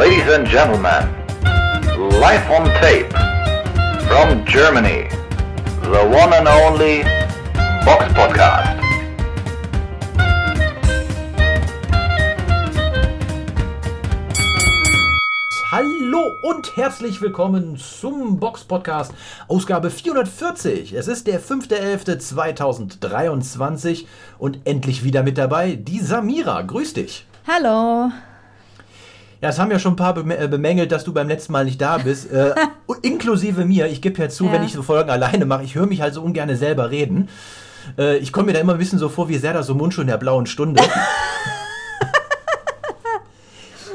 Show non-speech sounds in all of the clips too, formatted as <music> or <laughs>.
Ladies and gentlemen, live on tape from Germany, the one and only Box Podcast. Hallo und herzlich willkommen zum Box Podcast, Ausgabe 440. Es ist der 5.11.2023 und endlich wieder mit dabei die Samira. Grüß dich. Hallo. Ja, es haben ja schon ein paar äh, bemängelt, dass du beim letzten Mal nicht da bist. Äh, <laughs> inklusive mir. Ich gebe ja zu, Ja. wenn ich so Folgen alleine mache, ich höre mich halt so ungern selber reden. Äh, ich komme mir da immer ein bisschen so vor wie Serda so Mundschuh in der blauen Stunde. <laughs>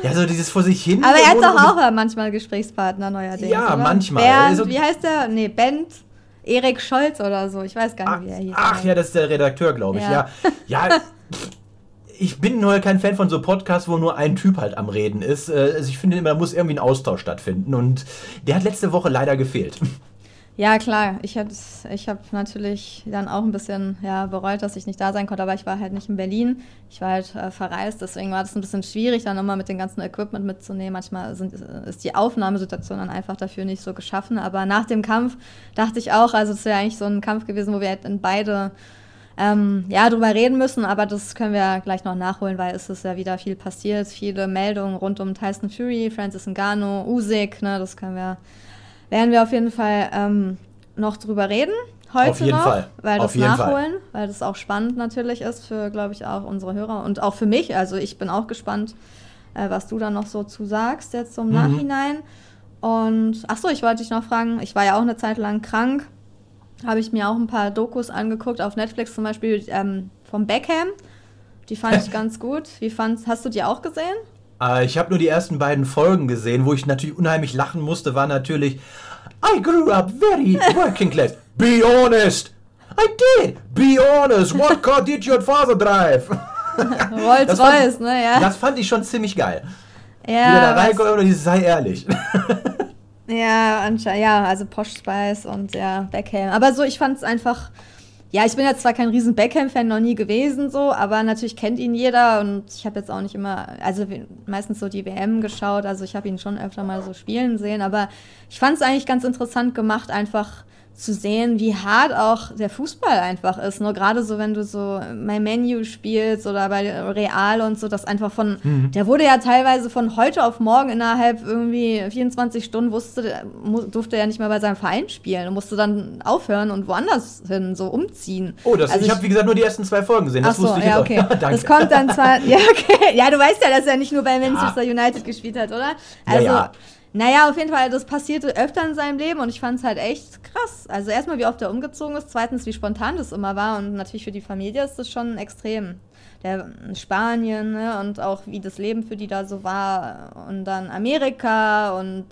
ja, so dieses vor sich hin. Aber er hat doch auch äh, manchmal Gesprächspartner neuerdings. Ja, oder? manchmal. Bernd, Also- wie heißt der? Nee, Bent. Erik Scholz oder so. Ich weiß gar Ach, nicht, wie er hieß. ach ja, das ist der Redakteur, glaube ich. Ja. Ja. <laughs> ja. Ich bin nur kein Fan von so Podcasts, wo nur ein Typ halt am Reden ist. Äh, Also ich finde, da muss irgendwie ein Austausch stattfinden. Und der hat letzte Woche leider gefehlt. Ja, klar. Ich habe ich hab natürlich dann auch ein bisschen ja, bereut, dass ich nicht da sein konnte, aber ich war halt nicht in Berlin. Ich war halt äh, verreist, deswegen war das ein bisschen schwierig, dann immer mit dem ganzen Equipment mitzunehmen. Manchmal sind, ist die Aufnahmesituation dann einfach dafür nicht so geschaffen. Aber nach dem Kampf dachte ich auch, also es wäre eigentlich so ein Kampf gewesen, wo wir hätten beide ähm, ja, drüber reden müssen, aber das können wir gleich noch nachholen, weil es ist ja wieder viel passiert. Viele Meldungen rund um Tyson Fury, Francis Ngannou, Usyk, ne, das können wir, werden wir auf jeden Fall ähm, noch drüber reden. Heute Auf jeden noch, Fall. weil Auf das jeden Fall. nachholen, weil das auch spannend natürlich ist für, glaube ich, auch unsere Hörer und auch für mich. Also ich bin auch gespannt, äh, was du da noch so zu sagst jetzt im Mhm. Nachhinein. Und ach so, ich wollte dich noch fragen, ich war ja auch eine Zeit lang krank habe ich mir auch ein paar Dokus angeguckt, auf Netflix zum Beispiel ähm, vom Beckham. Die fand ich <laughs> ganz gut. Wie fandst, hast du die auch gesehen? Äh, ich habe nur die ersten beiden Folgen gesehen, wo ich natürlich unheimlich lachen musste, war natürlich I grew up very working class. <laughs> Be honest. I did. Be honest. What car did your father drive? <laughs> Rolls Royce, ich- ne? Ja. Das fand ich schon ziemlich geil. Ja, da was- reinkommt und dieses sei ehrlich. Ja, ansche- ja, also Posh Spice und ja, Beckham. Aber so, ich fand es einfach. Ja, ich bin ja zwar kein riesen Beckham-Fan, noch nie gewesen so, aber natürlich kennt ihn jeder und ich habe jetzt auch nicht immer, also meistens so die WM geschaut, also ich habe ihn schon öfter mal so spielen sehen, aber ich fand es eigentlich ganz interessant gemacht, einfach zu sehen, wie hart auch der Fußball einfach ist. Nur gerade so, wenn du so mein Menu spielst oder bei Real und so, das einfach von, der wurde ja teilweise von heute auf morgen innerhalb irgendwie 24 Stunden wusste, durfte er nicht mehr bei seinem Verein spielen und musste dann aufhören und woanders hin, so umziehen. Oh, das, Also ich habe wie gesagt nur die ersten zwei Folgen gesehen. Das so, wusste ich ja, okay. <laughs> auch. Das kommt dann zwar, <laughs> ja, okay. Ja, du weißt ja, dass er nicht nur bei Manchester United gespielt hat, oder? Ja, ja. Naja, auf jeden Fall, das passierte öfter in seinem Leben und ich fand es halt echt krass. Also erstmal, wie oft er umgezogen ist, zweitens, wie spontan das immer war und natürlich für die Familie ist das schon extrem. Der Spanien ne, und auch wie das Leben für die da so war und dann Amerika und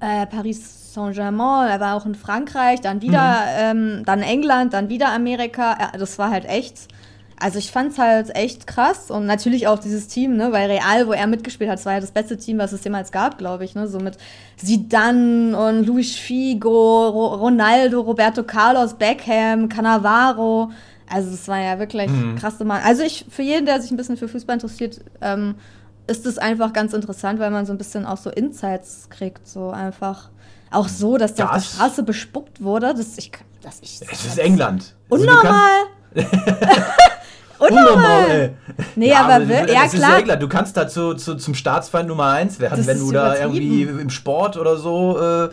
äh, Paris Saint-Germain, er war auch in Frankreich, dann wieder, ähm, dann England, dann wieder Amerika. Ja, das war halt echt. Also ich fand's halt echt krass und natürlich auch dieses Team, ne, weil Real, wo er mitgespielt hat, das war ja das beste Team, was es jemals gab, glaube ich, ne, so mit Zidane und Luis Figo, Ro Ronaldo, Roberto Carlos, Beckham, Cannavaro. Also das war ja wirklich krasse Mann. Also ich, für jeden, der sich ein bisschen für Fußball interessiert, ähm, ist es einfach ganz interessant, weil man so ein bisschen auch so Insights kriegt, so einfach. Auch so, dass der auf der Das- Straße bespuckt wurde, das ich, das ich, Es ist England. Also unnormal. kannst- <laughs> Unnormal, ey. Nee, aber du- will- ja, klar. England. Du kannst da zu, zu, zum Staatsfeind Nummer eins werden, Das wenn du da irgendwie im Sport oder so äh,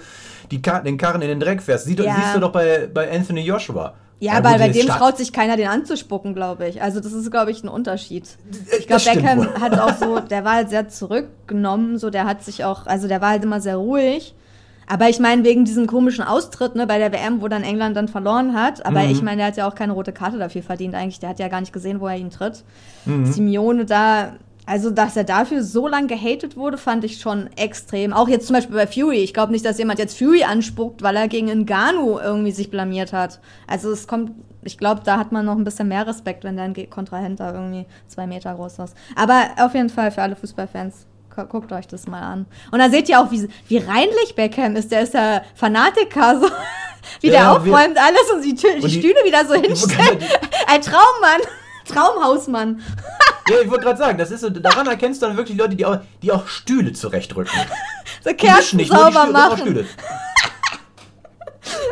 die Kar den Karren in den Dreck fährst. Sieh, Ja. Siehst du doch bei, bei Anthony Joshua. Ja, gut, aber bei dem traut sich keiner, den anzuspucken, glaube ich. Also das ist, glaube ich, ein Unterschied. Ich glaube, Beckham wohl. hat auch so, der war halt sehr zurückgenommen, so der hat sich auch, also der war halt immer sehr ruhig. Aber ich meine, wegen diesem komischen Austritt, ne, bei der WM, wo dann England dann verloren hat. Aber Mhm. ich meine, der hat ja auch keine rote Karte dafür verdient eigentlich. Der hat ja gar nicht gesehen, wo er ihn tritt. Mhm. Simeone da, also dass er dafür so lange gehatet wurde, fand ich schon extrem. Auch jetzt zum Beispiel bei Fury. Ich glaube nicht, dass jemand jetzt Fury anspuckt, weil er gegen Ngannou irgendwie sich blamiert hat. Also es kommt, ich glaube, da hat man noch ein bisschen mehr Respekt, wenn dein Kontrahent da irgendwie zwei Meter groß ist. Aber auf jeden Fall für alle Fußballfans. Gu- Guckt euch das mal an. Und da seht ihr auch, wie, wie reinlich Beckham ist. Der ist der Fanatiker, so. <laughs> Wie der Ja, aufräumt alles und die, Tü- Und die- Stühle wieder so <laughs> hinstellt. Ein Traummann. <laughs> Traumhausmann. Ja, ich wollte gerade sagen, das ist so, daran erkennst du dann wirklich Leute, die auch, die auch Stühle zurechtrücken. So Kerzen die sauber Stühle, machen.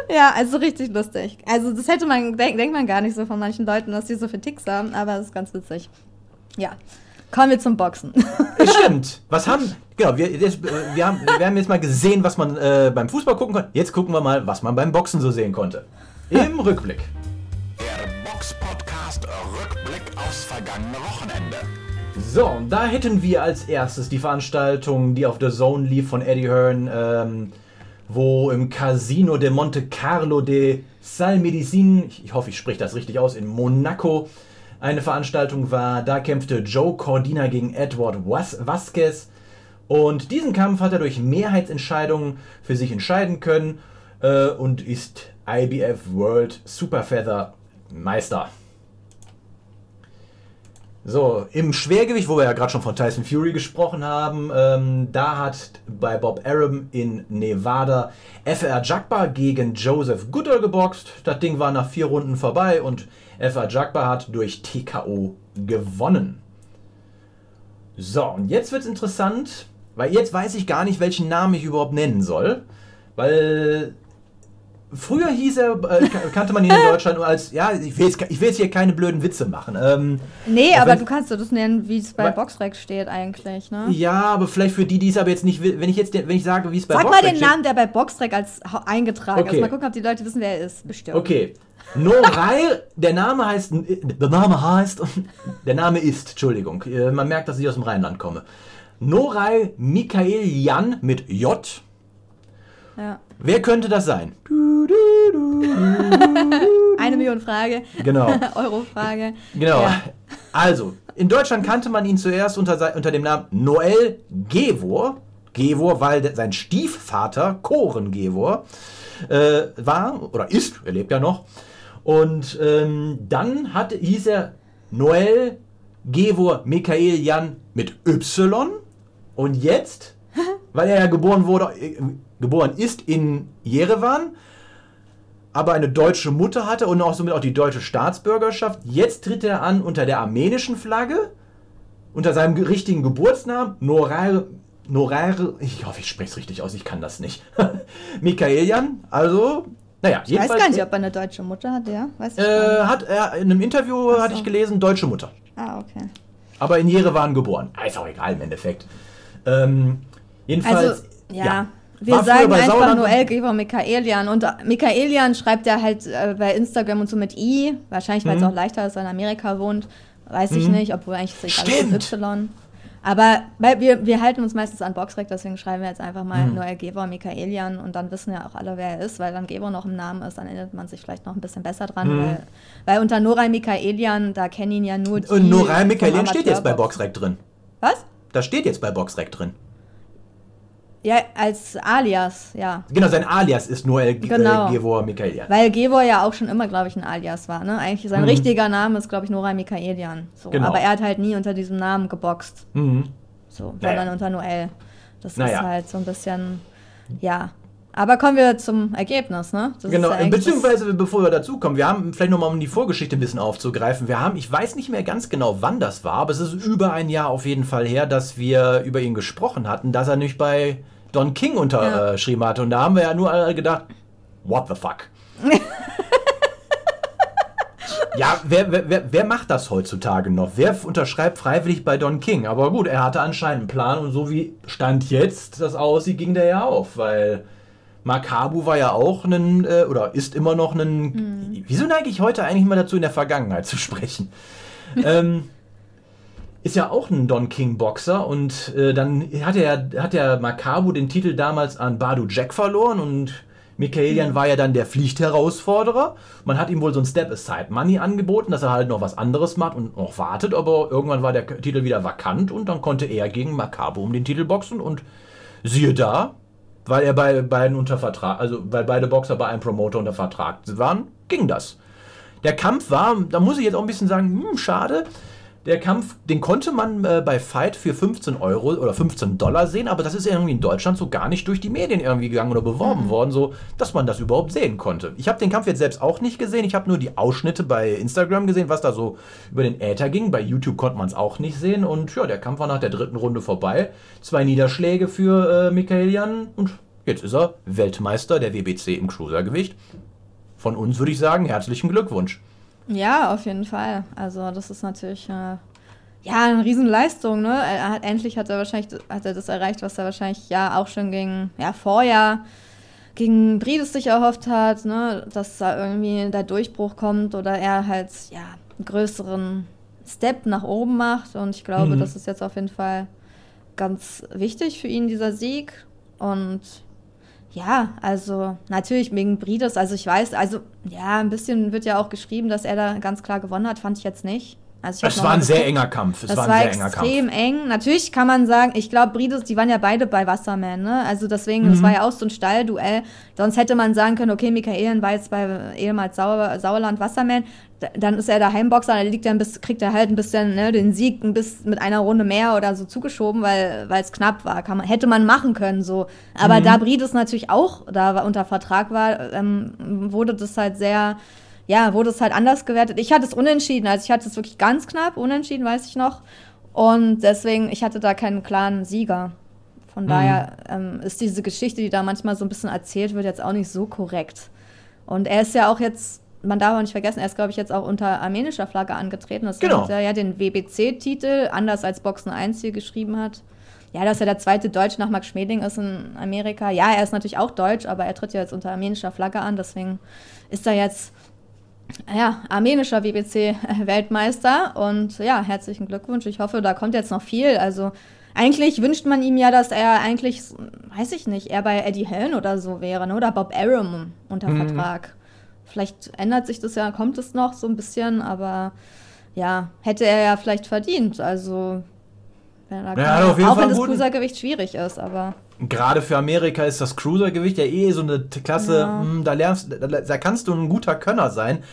Ja, also richtig lustig. Also das hätte man, denk, denkt man gar nicht so von manchen Leuten, dass die so für Ticks haben, aber es ist ganz witzig. Ja. Kommen wir zum Boxen. Stimmt. Was haben. Genau, wir, jetzt, äh, wir, haben, wir haben jetzt mal gesehen, was man äh, beim Fußball gucken konnte. Jetzt gucken wir mal, was man beim Boxen so sehen konnte. Im Rückblick. Der Box-Podcast Rückblick aufs vergangene Wochenende. So, und da hätten wir als erstes die Veranstaltung, die auf der Zone lief von Eddie Hearn, ähm, wo im Casino de Monte Carlo de Salmedicin, ich hoffe, ich spreche das richtig aus, in Monaco eine Veranstaltung war. Da kämpfte Joe Cordina gegen Edward Was Vasquez. Und diesen Kampf hat er durch Mehrheitsentscheidungen für sich entscheiden können äh, und ist IBF World Super Feather Meister. So, im Schwergewicht, wo wir ja gerade schon von Tyson Fury gesprochen haben, ähm, da hat bei Bob Arum in Nevada FR Jagba gegen Joseph Goodall geboxt. Das Ding war nach vier Runden vorbei und FR Jagba hat durch TKO gewonnen. So, und jetzt wird's interessant, weil jetzt weiß ich gar nicht, welchen Namen ich überhaupt nennen soll. Weil früher hieß er, äh, kan- kannte man ihn in <laughs> Deutschland nur als, ja, ich will jetzt, ich will jetzt hier keine blöden Witze machen. Ähm, Nee, aber du kannst das nennen, wie es bei Boxrec steht eigentlich, ne? Ja, aber vielleicht für die, die es aber jetzt nicht will, wenn ich jetzt, den- wenn ich sage, wie es bei Sag mal Boxrec den steht- Namen, der bei Boxrec als eingetragen Okay. ist. Mal gucken, ob die Leute wissen, wer er ist. Bestimmt. Okay. Norai, der Name heißt, der Name heißt, <laughs> der Name ist, Entschuldigung, äh, man merkt, dass ich aus dem Rheinland komme. Norai Michael Jan mit J. Ja. Wer könnte das sein? Eine Million Frage. Genau. <laughs> Euro-Frage. Genau. Ja. Also, in Deutschland kannte man ihn zuerst unter, unter dem Namen Noel Gevor. Gevor, weil sein Stiefvater, Koren Gevor, äh, war oder ist, er lebt ja noch. Und ähm, dann hatte, hieß er Noel Gevor Michael Jan mit Y. Und jetzt, <laughs> weil er ja geboren wurde, äh, geboren ist in Jerewan, aber eine deutsche Mutter hatte und auch somit auch die deutsche Staatsbürgerschaft. Jetzt tritt er an unter der armenischen Flagge, unter seinem ge- richtigen Geburtsnamen, Norar, Norar, ich hoffe, ich spreche es richtig aus, ich kann das nicht. <laughs> Michaelian, also, naja, Ich weiß gar nicht, ob er eine deutsche Mutter hat, ja? Weiß ich äh, hat er in einem Interview, Ach hatte so. ich gelesen, deutsche Mutter. Ah, okay. Aber in Jerewan geboren. Ist auch egal im Endeffekt. Ähm, jedenfalls. Also, ja. Wir War sagen einfach Sauerland- Noel Geber Michaelian. Und äh, Michaelian schreibt er halt äh, bei Instagram und so mit I. Wahrscheinlich, weil es Mhm. auch leichter ist, weil er in Amerika wohnt. Weiß ich Mhm. nicht, obwohl eigentlich ist es egal, Stimmt. Y. Aber weil wir, wir halten uns meistens an Boxrec, deswegen schreiben wir jetzt einfach mal Mhm. Noel Geber Michaelian und dann wissen ja auch alle, wer er ist, weil dann Geber noch im Namen ist, dann erinnert man sich vielleicht noch ein bisschen besser dran, Mhm. weil, weil unter Norai Michaelian, da kennen ihn ja nur die Und Norai vom Michaelian steht jetzt bei. Boxrec drin. Was? Da steht jetzt bei Boxrec drin. Ja, als Alias, ja. Genau, sein Alias ist Noel G- Genau. äh, Gevor Michaelian. Weil Gevor ja auch schon immer, glaube ich, ein Alias war. Ne? Eigentlich sein Mhm. richtiger Name ist, glaube ich, Norai Michaelian. So. Genau. Aber er hat halt nie unter diesem Namen geboxt. Mhm. So, Naja. sondern unter Noel. Das Naja. ist halt so ein bisschen, ja. Aber kommen wir zum Ergebnis, ne? Das Genau, ja beziehungsweise bevor wir dazu kommen, wir haben vielleicht nochmal, um die Vorgeschichte ein bisschen aufzugreifen, wir haben, ich weiß nicht mehr ganz genau, wann das war, aber es ist über ein Jahr auf jeden Fall her, dass wir über ihn gesprochen hatten, dass er nicht bei Don King unterschrieben hatte. Und da haben wir ja nur alle gedacht, what the fuck? <laughs> ja, wer, wer, wer, macht das heutzutage noch? Wer unterschreibt freiwillig bei Don King? Aber gut, er hatte anscheinend einen Plan und so wie Stand jetzt das aussieht, ging der ja auf, weil Makabu war ja auch ein, äh, oder ist immer noch ein. Wieso neige ich heute eigentlich mal dazu, in der Vergangenheit zu sprechen? ähm, ist ja auch ein Don King Boxer und äh, dann hat er hat der Makabu den Titel damals an Badu Jack verloren und Michaelian war ja dann der Pflichtherausforderer. Man hat ihm wohl so ein Step Aside Money angeboten, dass er halt noch was anderes macht und noch wartet, aber irgendwann war der Titel wieder vakant und dann konnte er gegen Makabu um den Titel boxen und siehe da, weil er bei beiden unter Vertrag, also weil beide Boxer bei einem Promoter unter Vertrag waren, ging das. Der Kampf war, da muss ich jetzt auch ein bisschen sagen, hm, schade, Der Kampf, den konnte man äh, bei Fight für 15 Euro oder 15 Dollar sehen, aber das ist irgendwie in Deutschland so gar nicht durch die Medien irgendwie gegangen oder beworben worden, so dass man das überhaupt sehen konnte. Ich habe den Kampf jetzt selbst auch nicht gesehen. Ich habe nur die Ausschnitte bei Instagram gesehen, was da so über den Äther ging. Bei YouTube konnte man es auch nicht sehen und ja, der Kampf war nach der dritten Runde vorbei. Zwei Niederschläge für äh, Michaelian und jetzt ist er Weltmeister der WBC im Cruisergewicht. Von uns würde ich sagen, herzlichen Glückwunsch. Ja, auf jeden Fall. Also das ist natürlich äh, ja eine Riesenleistung. Ne? Er hat, endlich hat er wahrscheinlich hat er das erreicht, was er wahrscheinlich ja auch schon gegen ja vorher gegen Brides sich erhofft hat, ne? dass da irgendwie der Durchbruch kommt oder er halt ja einen größeren Step nach oben macht. Und ich glaube, Mhm. das ist jetzt auf jeden Fall ganz wichtig für ihn, dieser Sieg. Und ja, also natürlich wegen Brides, also ich weiß, also ja, ein bisschen wird ja auch geschrieben, dass er da ganz klar gewonnen hat, fand ich jetzt nicht. Also Es war ein sehr enger Kampf. Es Das war war, ein sehr enger extrem Kampf. eng. Natürlich kann man sagen, ich glaube, Brides, die waren ja beide bei Wasserman, ne? Also deswegen, das Mhm. war ja auch so ein Stallduell. Sonst hätte man sagen können, okay, Michaelen war jetzt bei ehemals Sauer, Sauerland Wasserman, dann ist er der Heimboxer, dann liegt er bisschen, kriegt er halt ein bisschen ne, den Sieg ein bisschen mit einer Runde mehr oder so zugeschoben, weil weil es knapp war. Man, hätte man machen können so. Aber Mhm. da Brides natürlich auch da war, unter Vertrag war, ähm, wurde das halt sehr ja, wurde es halt anders gewertet. Ich hatte es unentschieden, also ich hatte es wirklich ganz knapp, unentschieden, weiß ich noch. Und deswegen, ich hatte da keinen klaren Sieger. Von daher ähm, ist diese Geschichte, die da manchmal so ein bisschen erzählt wird, jetzt auch nicht so korrekt. Und er ist ja auch jetzt, man darf auch nicht vergessen, er ist, glaube ich, jetzt auch unter armenischer Flagge angetreten. Deswegen Genau. hat er ja den WBC-Titel, anders als Boxen 1 hier geschrieben hat. Ja, dass er der zweite Deutsch nach Max Schmeling ist in Amerika. Ja, er ist natürlich auch Deutsch, aber er tritt ja jetzt unter armenischer Flagge an. Deswegen ist er jetzt ja, armenischer WBC-Weltmeister <laughs> und ja, herzlichen Glückwunsch. Ich hoffe, da kommt jetzt noch viel. Also eigentlich wünscht man ihm ja, dass er eigentlich, weiß ich nicht, er bei Eddie Hearn oder so wäre, ne? oder Bob Arum unter Vertrag. Vielleicht ändert sich das ja, kommt es noch so ein bisschen, aber ja, hätte er ja vielleicht verdient. Also wenn er da Ja, kann, auch Fall wenn das Cruisergewicht schwierig ist, aber Gerade für Amerika ist das Cruisergewicht ja eh so eine Klasse, Ja. hm, da lernst, da, da kannst du ein guter Könner sein,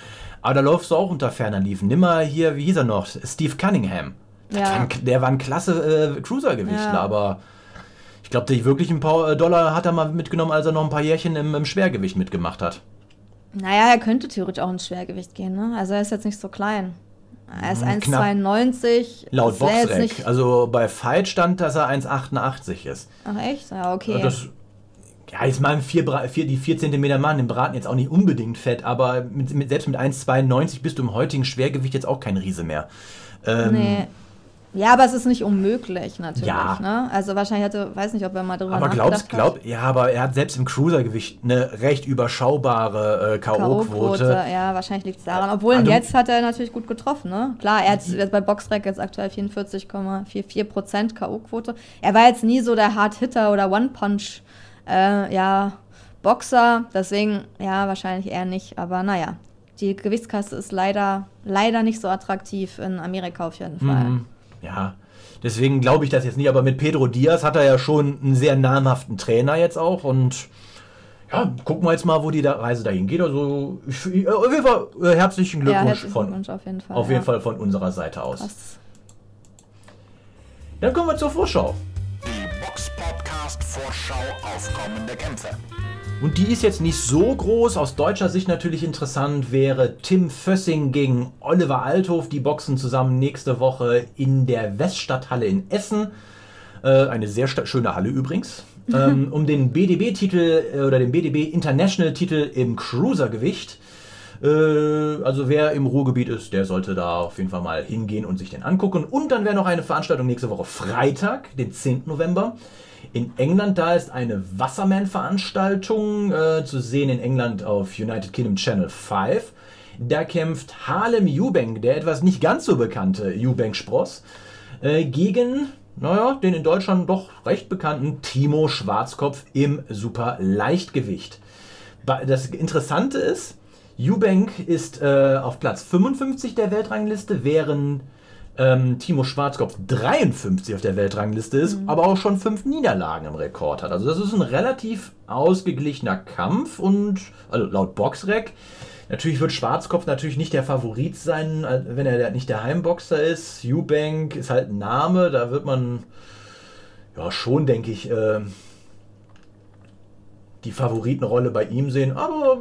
aber da läufst du auch unter ferner Liefen. Nimm mal hier, wie hieß er noch? Steve Cunningham. Ja. war ein, der war ein klasse äh, Cruisergewichtler, Ja. aber ich glaube, die wirklichen paar äh, Dollar hat er mal mitgenommen, als er noch ein paar Jährchen im, im Schwergewicht mitgemacht hat. naja, er könnte theoretisch auch ins Schwergewicht gehen, ne? Also er ist jetzt nicht so klein. Er ist Hm, knapp. 1,92. Laut Das wär jetzt Boxrec. Also bei Fight stand, dass er 1,88 ist. Ach echt? Ja, okay. Das, ja, jetzt mal vier, vier, die 4 cm Mann im Braten jetzt auch nicht unbedingt fett, aber mit, mit, selbst mit 1,92 bist du im heutigen Schwergewicht jetzt auch kein Riese mehr. Ähm, nee. Ja, aber es ist nicht unmöglich, natürlich. Ja. Ne? Also wahrscheinlich hatte, weiß nicht, ob er mal drüber Aber glaubst, glaub, ja, aber er hat selbst im Cruisergewicht eine recht überschaubare äh. K.O.-Quote, ja, wahrscheinlich liegt es daran. Obwohl, du- jetzt hat er natürlich gut getroffen, ne? Klar, er hat jetzt bei Boxrec jetzt aktuell 44,44% K.O.-Quote. Er war jetzt nie so der Hard-Hitter oder One-Punch, äh, ja, Boxer. Deswegen, ja, wahrscheinlich eher nicht. Aber naja, die Gewichtskasse ist leider, leider nicht so attraktiv in Amerika auf jeden Fall. Mhm. Ja, deswegen glaube ich das jetzt nicht. Aber mit Pedro Diaz hat er ja schon einen sehr namhaften Trainer jetzt auch. Und ja, gucken wir jetzt mal, wo die da Reise dahin geht. Also, ich, äh, auf jeden Fall äh, herzlichen Ja, Glückwunsch herzlichen von, Glückwunsch auf jeden Fall. auf ja. jeden Fall von unserer Seite aus. Krass. Dann kommen wir zur Vorschau. Die Box Podcast Vorschau auf kommende Kämpfe. Und die ist jetzt nicht so groß. Aus deutscher Sicht natürlich interessant wäre Tim Fössing gegen Oliver Althof. Die boxen zusammen nächste Woche in der Weststadthalle in Essen. Äh, eine sehr schöne Halle übrigens. <laughs> ähm, um den BDB-Titel äh, oder den BDB International-Titel im Cruisergewicht. Äh, also wer im Ruhrgebiet ist, der sollte da auf jeden Fall mal hingehen und sich den angucken. Und dann wäre noch eine Veranstaltung nächste Woche Freitag, den 10. November. In England, da ist eine Wasserman-Veranstaltung äh, zu sehen in England auf United Kingdom Channel 5. Da kämpft Harlem Eubank, der etwas nicht ganz so bekannte Eubank-Spross, äh, gegen, naja, den in Deutschland doch recht bekannten Timo Schwarzkopf im Super-Leichtgewicht. Das Interessante ist, Eubank ist äh, auf Platz 55 der Weltrangliste, während ähm, Timo Schwarzkopf 53 auf der Weltrangliste ist, aber auch schon fünf Niederlagen im Rekord hat. Also das ist ein relativ ausgeglichener Kampf und, also laut Boxrec, Natürlich wird Schwarzkopf natürlich nicht der Favorit sein, äh, wenn er nicht der Heimboxer ist. Eubank ist halt ein Name, da wird man ja schon, denke ich, äh, die Favoritenrolle bei ihm sehen. Aber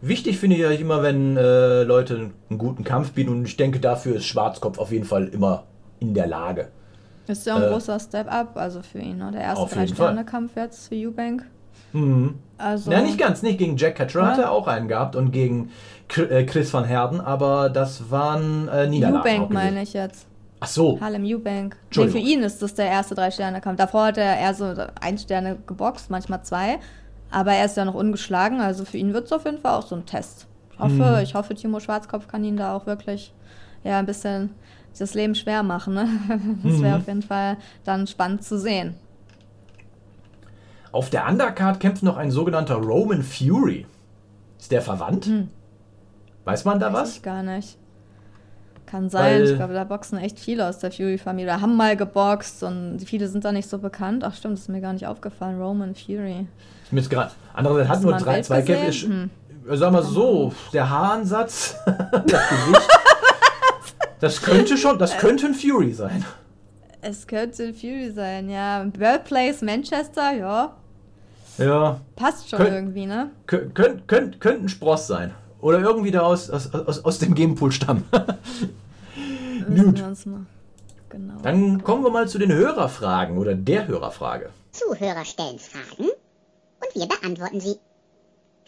wichtig finde ich eigentlich immer, wenn äh, Leute einen guten Kampf bieten und ich denke, dafür ist Schwarzkopf auf jeden Fall immer in der Lage. Ist ja ein Äh, großer Step-up, also für ihn, ne? Der erste. Drei-Sterne-Kampf jetzt für Eubank. Mhm. Also. Ja, nicht ganz, nicht gegen Jack Catcher hat Ja. er auch einen gehabt und gegen äh, Chris van Herden, aber das waren äh, Niederlagen. Eubank meine ich jetzt. Ach so, Harlem Eubank. Nee, für ihn ist das der erste Drei-Sterne-Kampf. Davor hat er eher so ein Sterne geboxt, manchmal zwei. Aber er ist ja noch ungeschlagen, also für ihn wird es auf jeden Fall auch so ein Test. Ich hoffe, Mhm. ich hoffe, Timo Schwarzkopf kann ihn da auch wirklich ja, ein bisschen das Leben schwer machen. Ne? <laughs> Das wäre Mhm. auf jeden Fall dann spannend zu sehen. auf der Undercard kämpft noch ein sogenannter Roman Fury. Ist der verwandt? Hm. Weiß man da Weiß was? ich gar nicht. Kann sein. Weil- ich glaube, da boxen echt viele aus der Fury-Familie. Haben mal geboxt und viele sind da nicht so bekannt. Ach stimmt, das ist mir gar nicht aufgefallen. Roman Fury. Ist mir jetzt gerade. Andererseits hat nur ein drei, zwei? Kämpfe. Hm. Äh, Sag mal so, der Haaransatz, <laughs> das Gesicht. Das könnte schon, das könnte ein Fury sein. Es könnte Fury sein, ja. Birthplace Manchester, ja. Ja, Passt schon Könnt- irgendwie, ne? Kön könnt, könnt, könnte ein Spross sein. Oder irgendwie da aus, aus, aus, aus dem Gamepool stammen. <laughs> Gut. Genau. Dann kommen wir mal zu den Hörerfragen oder der Hörerfrage. Zuhörer stellen Fragen und wir beantworten sie.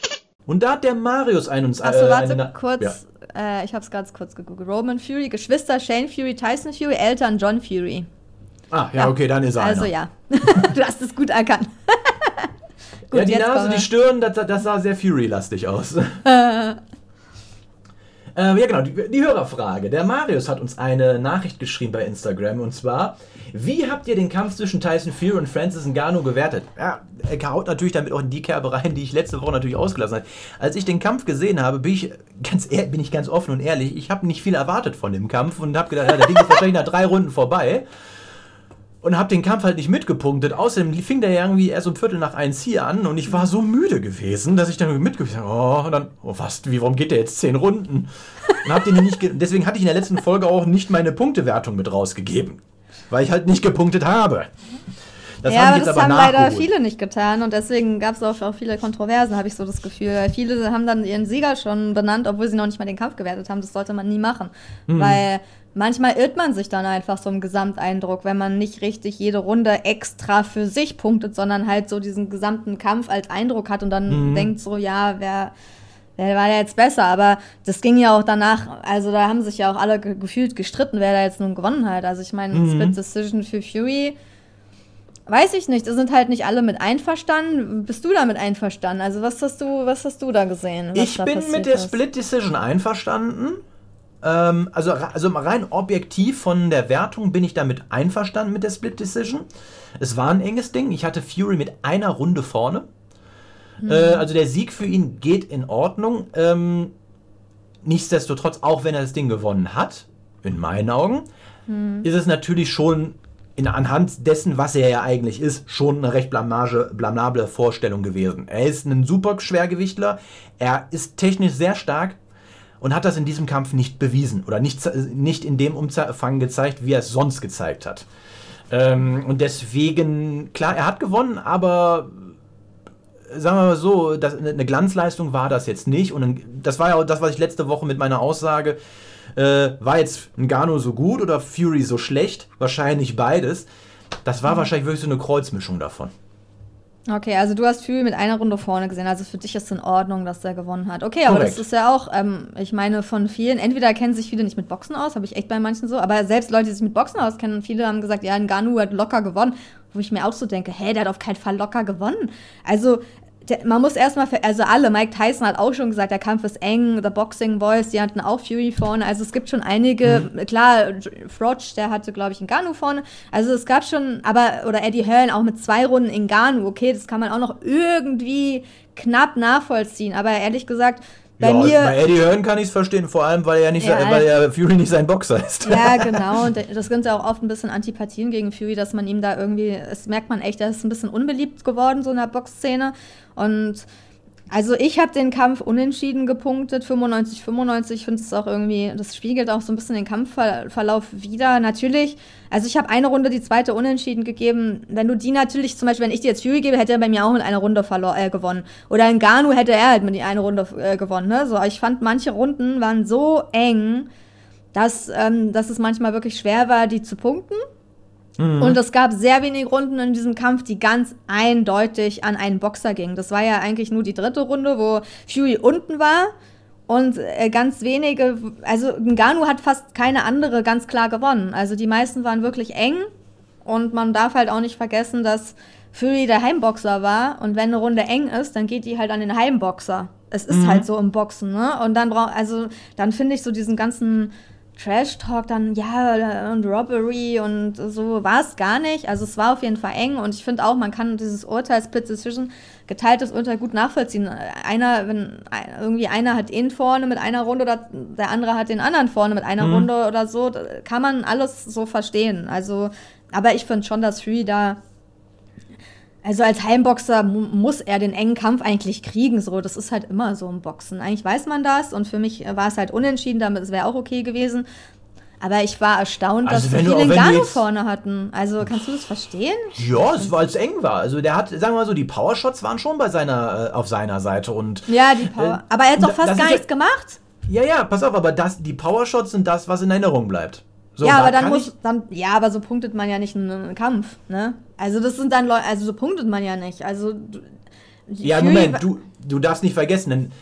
<laughs> Und da hat der Marius ein uns Achso, äh, warte, eine kurz. Ja. Äh, ich hab's ganz kurz gegoogelt. Roman Fury, Geschwister Shane Fury, Tyson Fury, Eltern John Fury. Ah, ja, okay, dann ist er Also einer. ja. <laughs> du hast es gut erkannt. ja, die jetzt Nase, die Stirn, das, das sah sehr Fury-lastig aus. <laughs> Ähm, ja, genau, die, die Hörerfrage. Der Marius hat uns eine Nachricht geschrieben bei Instagram und zwar: Wie habt ihr den Kampf zwischen Tyson Fury und Francis Ngannou gewertet? Ja, er haut natürlich damit auch in die Kerbe rein, die ich letzte Woche natürlich ausgelassen habe. Als ich den Kampf gesehen habe, bin ich ganz, bin ich ganz offen und ehrlich, ich habe nicht viel erwartet von dem Kampf und habe gedacht, ja, der Ding ist wahrscheinlich nach drei Runden vorbei. Und habe den Kampf halt nicht mitgepunktet. Außerdem fing der ja irgendwie erst um Viertel nach eins hier an und ich war so müde gewesen, dass ich dann mitgepunktet habe. Oh, und dann, oh, was, wie, warum geht der jetzt zehn Runden? Und hab den nicht ge- deswegen hatte ich in der letzten Folge auch nicht meine Punktewertung mit rausgegeben. Weil ich halt nicht gepunktet habe. Das ja, aber das aber haben leider nachgeholt. viele nicht getan und deswegen gab es auch, auch viele Kontroversen, habe ich so das Gefühl. Weil Viele haben dann ihren Sieger schon benannt, obwohl sie noch nicht mal den Kampf gewertet haben. Das sollte man nie machen. Hm. Weil manchmal irrt man sich dann einfach so im Gesamteindruck, wenn man nicht richtig jede Runde extra für sich punktet, sondern halt so diesen gesamten Kampf als Eindruck hat und dann Hm. denkt so, ja, wer. Wer war da jetzt besser? Aber das ging ja auch danach, also da haben sich ja auch alle ge gefühlt gestritten, wer da jetzt nun gewonnen hat. Also ich meine, Mhm. Split Decision für Fury, Weiß ich nicht, da sind halt nicht alle mit einverstanden. Bist du damit einverstanden? Also was hast du, was hast du da gesehen? Ich bin mit der ist? Split Decision einverstanden. Ähm, also, also rein objektiv von der Wertung bin ich damit einverstanden mit der Split Decision. Es war ein enges Ding. Ich hatte Fury mit einer Runde vorne. Hm. Äh, also der Sieg für ihn geht in Ordnung. Ähm, nichtsdestotrotz, auch wenn er das Ding gewonnen hat, in meinen Augen, Hm. ist es natürlich schon in, anhand dessen, was er ja eigentlich ist, schon eine recht blamage, blamable Vorstellung gewesen. Er ist ein super Schwergewichtler, er ist technisch sehr stark und hat das in diesem Kampf nicht bewiesen oder nicht, ze- nicht in dem Umfang gezeigt, wie er es sonst gezeigt hat. Ähm, und deswegen, klar, er hat gewonnen, aber sagen wir mal so, das, eine Glanzleistung war das jetzt nicht. Und das war ja auch das, was ich letzte Woche mit meiner Aussage, äh, war jetzt Ngannou so gut oder Fury so schlecht? Wahrscheinlich beides. Das war wahrscheinlich wirklich so eine Kreuzmischung davon. Okay, also du hast Fury mit einer Runde vorne gesehen. Also für dich ist in Ordnung, dass der gewonnen hat. Okay, aber Korrekt. das ist ja auch, ähm, ich meine, von vielen, entweder kennen sich viele nicht mit Boxen aus, habe ich echt bei manchen so, aber selbst Leute, die sich mit Boxen auskennen, viele haben gesagt, ja, Ngannou hat locker gewonnen. Wo ich mir auch so denke, hä, der hat auf keinen Fall locker gewonnen. Also, man muss erstmal, also alle, Mike Tyson hat auch schon gesagt, der Kampf ist eng, The Boxing Boys, die hatten auch Fury vorne. Also es gibt schon einige, klar, Froch, der hatte, glaube ich, Ngannou vorne. Also es gab schon, aber, oder Eddie Hearn auch mit zwei Runden Ngannou, okay, das kann man auch noch irgendwie knapp nachvollziehen. Aber ehrlich gesagt, bei ja, mir. bei Eddie Hearn kann ich es verstehen, vor allem, weil er nicht, Ja, weil er Fury nicht sein Boxer ist. Ja, <laughs> genau. Und das sind ja auch oft ein bisschen Antipathien gegen Fury, dass man ihm da irgendwie, es merkt man echt, er ist ein bisschen unbeliebt geworden, so in der Boxszene. Und Also ich habe den Kampf unentschieden gepunktet, 95, 95. Ich finde es auch irgendwie, das spiegelt auch so ein bisschen den Kampfverlauf wieder. Natürlich, also ich habe eine Runde die zweite unentschieden gegeben. Wenn du die natürlich, zum Beispiel, wenn ich dir jetzt Fury gebe, hätte er bei mir auch mit einer Runde äh, gewonnen. Oder in Ganu hätte er halt mit die eine Runde äh, gewonnen. Ne? So, ich fand, manche Runden waren so eng, dass, ähm, dass es manchmal wirklich schwer war, die zu punkten. Und es gab sehr wenige Runden in diesem Kampf, die ganz eindeutig an einen Boxer gingen. Das war ja eigentlich nur die dritte Runde, wo Fury unten war. Und äh, ganz wenige, also Ngannou hat fast keine andere ganz klar gewonnen. Also die meisten waren wirklich eng. Und man darf halt auch nicht vergessen, dass Fury der Heimboxer war. Und wenn eine Runde eng ist, dann geht die halt an den Heimboxer. Es ist halt so im Boxen, ne? Und dann braucht, also dann finde ich so diesen ganzen Trash-Talk dann, ja, und Robbery und so war es gar nicht. Also es war auf jeden Fall eng und ich finde auch, man kann dieses Urteil Split Decision, geteiltes Urteil gut nachvollziehen. Einer, wenn irgendwie einer hat ihn vorne mit einer Runde oder der andere hat den anderen vorne mit einer Runde oder so, kann man alles so verstehen. Also, aber ich finde schon, dass Fury da also als Heimboxer mu muss er den engen Kampf eigentlich kriegen. So, das ist halt immer so im Boxen. Eigentlich weiß man das und für mich war es halt unentschieden, damit es wäre auch okay gewesen. Aber ich war erstaunt, Also dass wir Ngannou jetzt- vorne hatten. Also kannst du das verstehen? Ja, es war, als es eng war. Also der hat, sagen wir mal so, die Powershots waren schon bei seiner, äh, auf seiner Seite und Ja, die Power. Äh, aber er hat doch fast gar ja- nichts gemacht. ja, ja, pass auf, aber das, die Powershots sind das, was in Erinnerung bleibt. So, ja, aber dann muss dann ja, aber so punktet man ja nicht einen, Kampf, ne? Also das sind dann Leute, also so punktet man ja nicht. Also du- Ja, Moment, du, du darfst nicht vergessen, denn